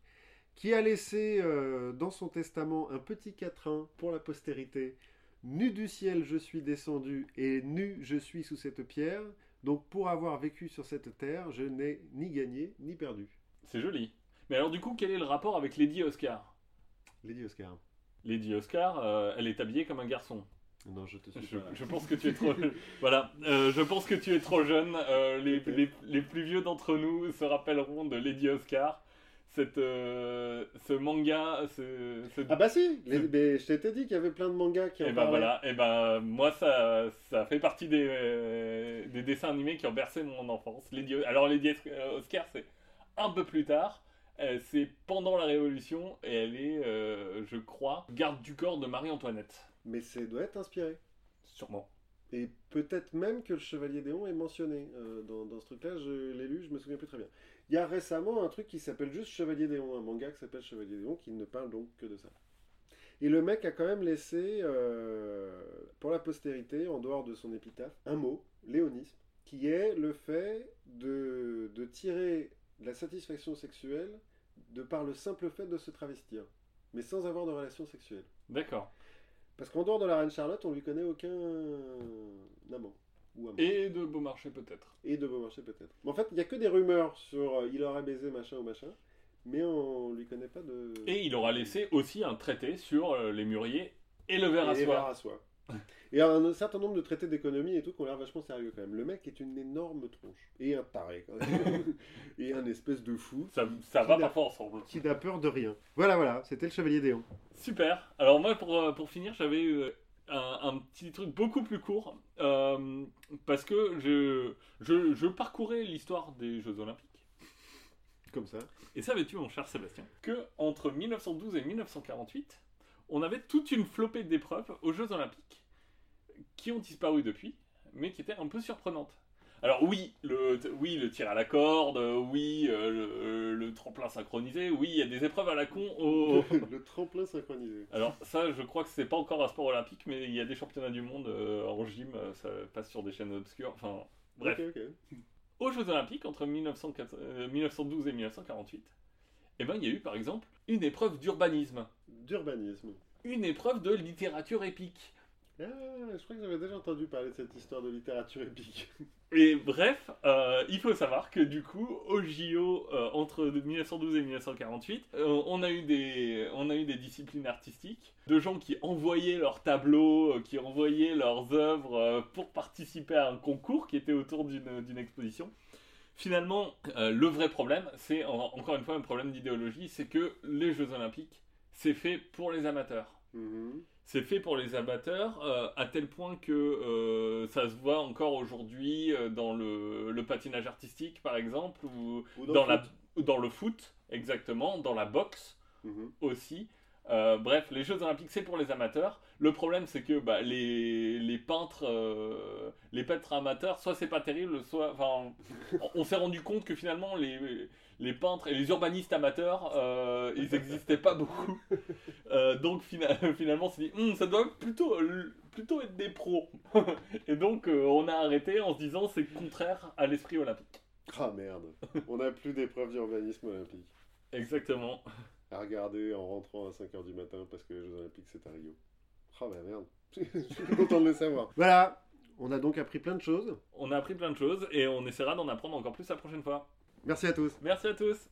Qui a laissé euh, dans son testament un petit quatrain pour la postérité. Nu du ciel, je suis descendu, et nu, je suis sous cette pierre. Donc pour avoir vécu sur cette terre, je n'ai ni gagné ni perdu. c'est joli. Mais alors, du coup, quel est le rapport avec Lady Oscar? Lady Oscar. Lady Oscar, euh, elle est habillée comme un garçon. Non, je te suis Je, pas je pense que tu es trop. voilà, euh, je pense que tu es trop jeune. Euh, les, les, les plus vieux d'entre nous se rappelleront de Lady Oscar. Cette, euh, ce manga, ce, ce- Ah bah si, les- mais je t'étais dit qu'il y avait plein de mangas qui en Et ben parlaient. voilà, et ben moi ça, ça fait partie des, des dessins animés qui ont bercé mon enfance. Lady, alors Lady Oscar c'est un peu plus tard, c'est pendant la Révolution et elle est, je crois, garde du corps de Marie-Antoinette. Mais ça doit être inspiré. Sûrement. Et peut-être même que le Chevalier Déon est mentionné euh, dans, dans ce truc-là, je l'ai lu, je me souviens plus très bien. Il y a récemment un truc qui s'appelle juste Chevalier Déon, un manga qui s'appelle Chevalier Déon, qui ne parle donc que de ça. Et le mec a quand même laissé, euh, pour la postérité, en dehors de son épitaphe, un mot, léonisme, qui est le fait de, de tirer de la satisfaction sexuelle de par le simple fait de se travestir, mais sans avoir de relation sexuelle. D'accord. Parce qu'en dehors de la reine Charlotte, on lui connaît aucun amant. Ou amant. Et de Beaumarchais peut-être. Et de Beaumarchais peut-être. Mais en fait, il n'y a que des rumeurs sur euh, il aurait baisé machin ou machin, mais on lui connaît pas de. Et il aura laissé aussi un traité sur euh, les mûriers et le verre à Et les soie. verres à soie. Et un certain nombre de traités d'économie et tout qui ont l'air vachement sérieux quand même. Le mec est une énorme tronche. Et un taré quand même. et un espèce de fou Ça, ça va parfois ensemble. qui n'a peur de rien. Voilà, voilà, c'était le Chevalier Déon. Super. Alors moi, pour, euh, pour finir, j'avais euh, un, un petit truc beaucoup plus court. euh, parce que je, je, je parcourais l'histoire des Jeux Olympiques. Comme ça. Et savais-tu, mon cher Sébastien, que entre 1912 et 1948, on avait toute une flopée d'épreuves aux Jeux Olympiques? Qui ont disparu depuis, mais qui étaient un peu surprenantes. Alors oui, le, oui, le tir à la corde, oui, euh, le, le tremplin synchronisé, oui, il y a des épreuves à la con au, le tremplin synchronisé. Alors ça, je crois que c'est pas encore un sport olympique, mais il y a des championnats du monde euh, en gym, euh, ça passe sur des chaînes obscures. Enfin, bref. Aux Jeux Olympiques entre 1904 euh, 1912 et 1948, eh ben, il y a eu par exemple une épreuve d'urbanisme, D'urbanisme. une épreuve de littérature épique. Ah, je crois que j'avais déjà entendu parler de cette histoire de littérature épique. Et bref, euh, il faut savoir que du coup, au JO euh, entre 1912 et 1948, euh, on, a eu des, on a eu des disciplines artistiques, de gens qui envoyaient leurs tableaux, qui envoyaient leurs œuvres pour participer à un concours qui était autour d'une exposition. Finalement, le vrai problème, c'est en- encore une fois un problème d'idéologie, c'est que les Jeux Olympiques, c'est fait pour les amateurs. Mhm. C'est fait pour les amateurs, euh, à tel point que euh, ça se voit encore aujourd'hui euh, dans le, le patinage artistique, par exemple, ou Ou dans, le la, foot. ou dans le foot, exactement, dans la boxe Mhm. aussi. Euh, bref, les Jeux Olympiques, c'est pour les amateurs. Le problème, c'est que bah, les, les peintres, les peintres amateurs, soit c'est pas terrible, soit, on s'est rendu compte que finalement les, les peintres et les urbanistes amateurs, euh, ils n'existaient pas beaucoup. Euh, donc fina- finalement, on s'est dit, Hum, ça doit plutôt, plutôt être des pros. et donc, euh, on a arrêté en se disant, c'est contraire à l'esprit olympique. Ah merde, on n'a plus d'épreuve d'urbanisme olympique. Exactement. À regarder en rentrant à 5h du matin parce que les Jeux Olympiques c'est à Rio. Ah bah merde, je suis content de le savoir. Voilà, on a donc appris plein de choses. On a appris plein de choses et on essaiera d'en apprendre encore plus la prochaine fois. Merci à tous. Merci à tous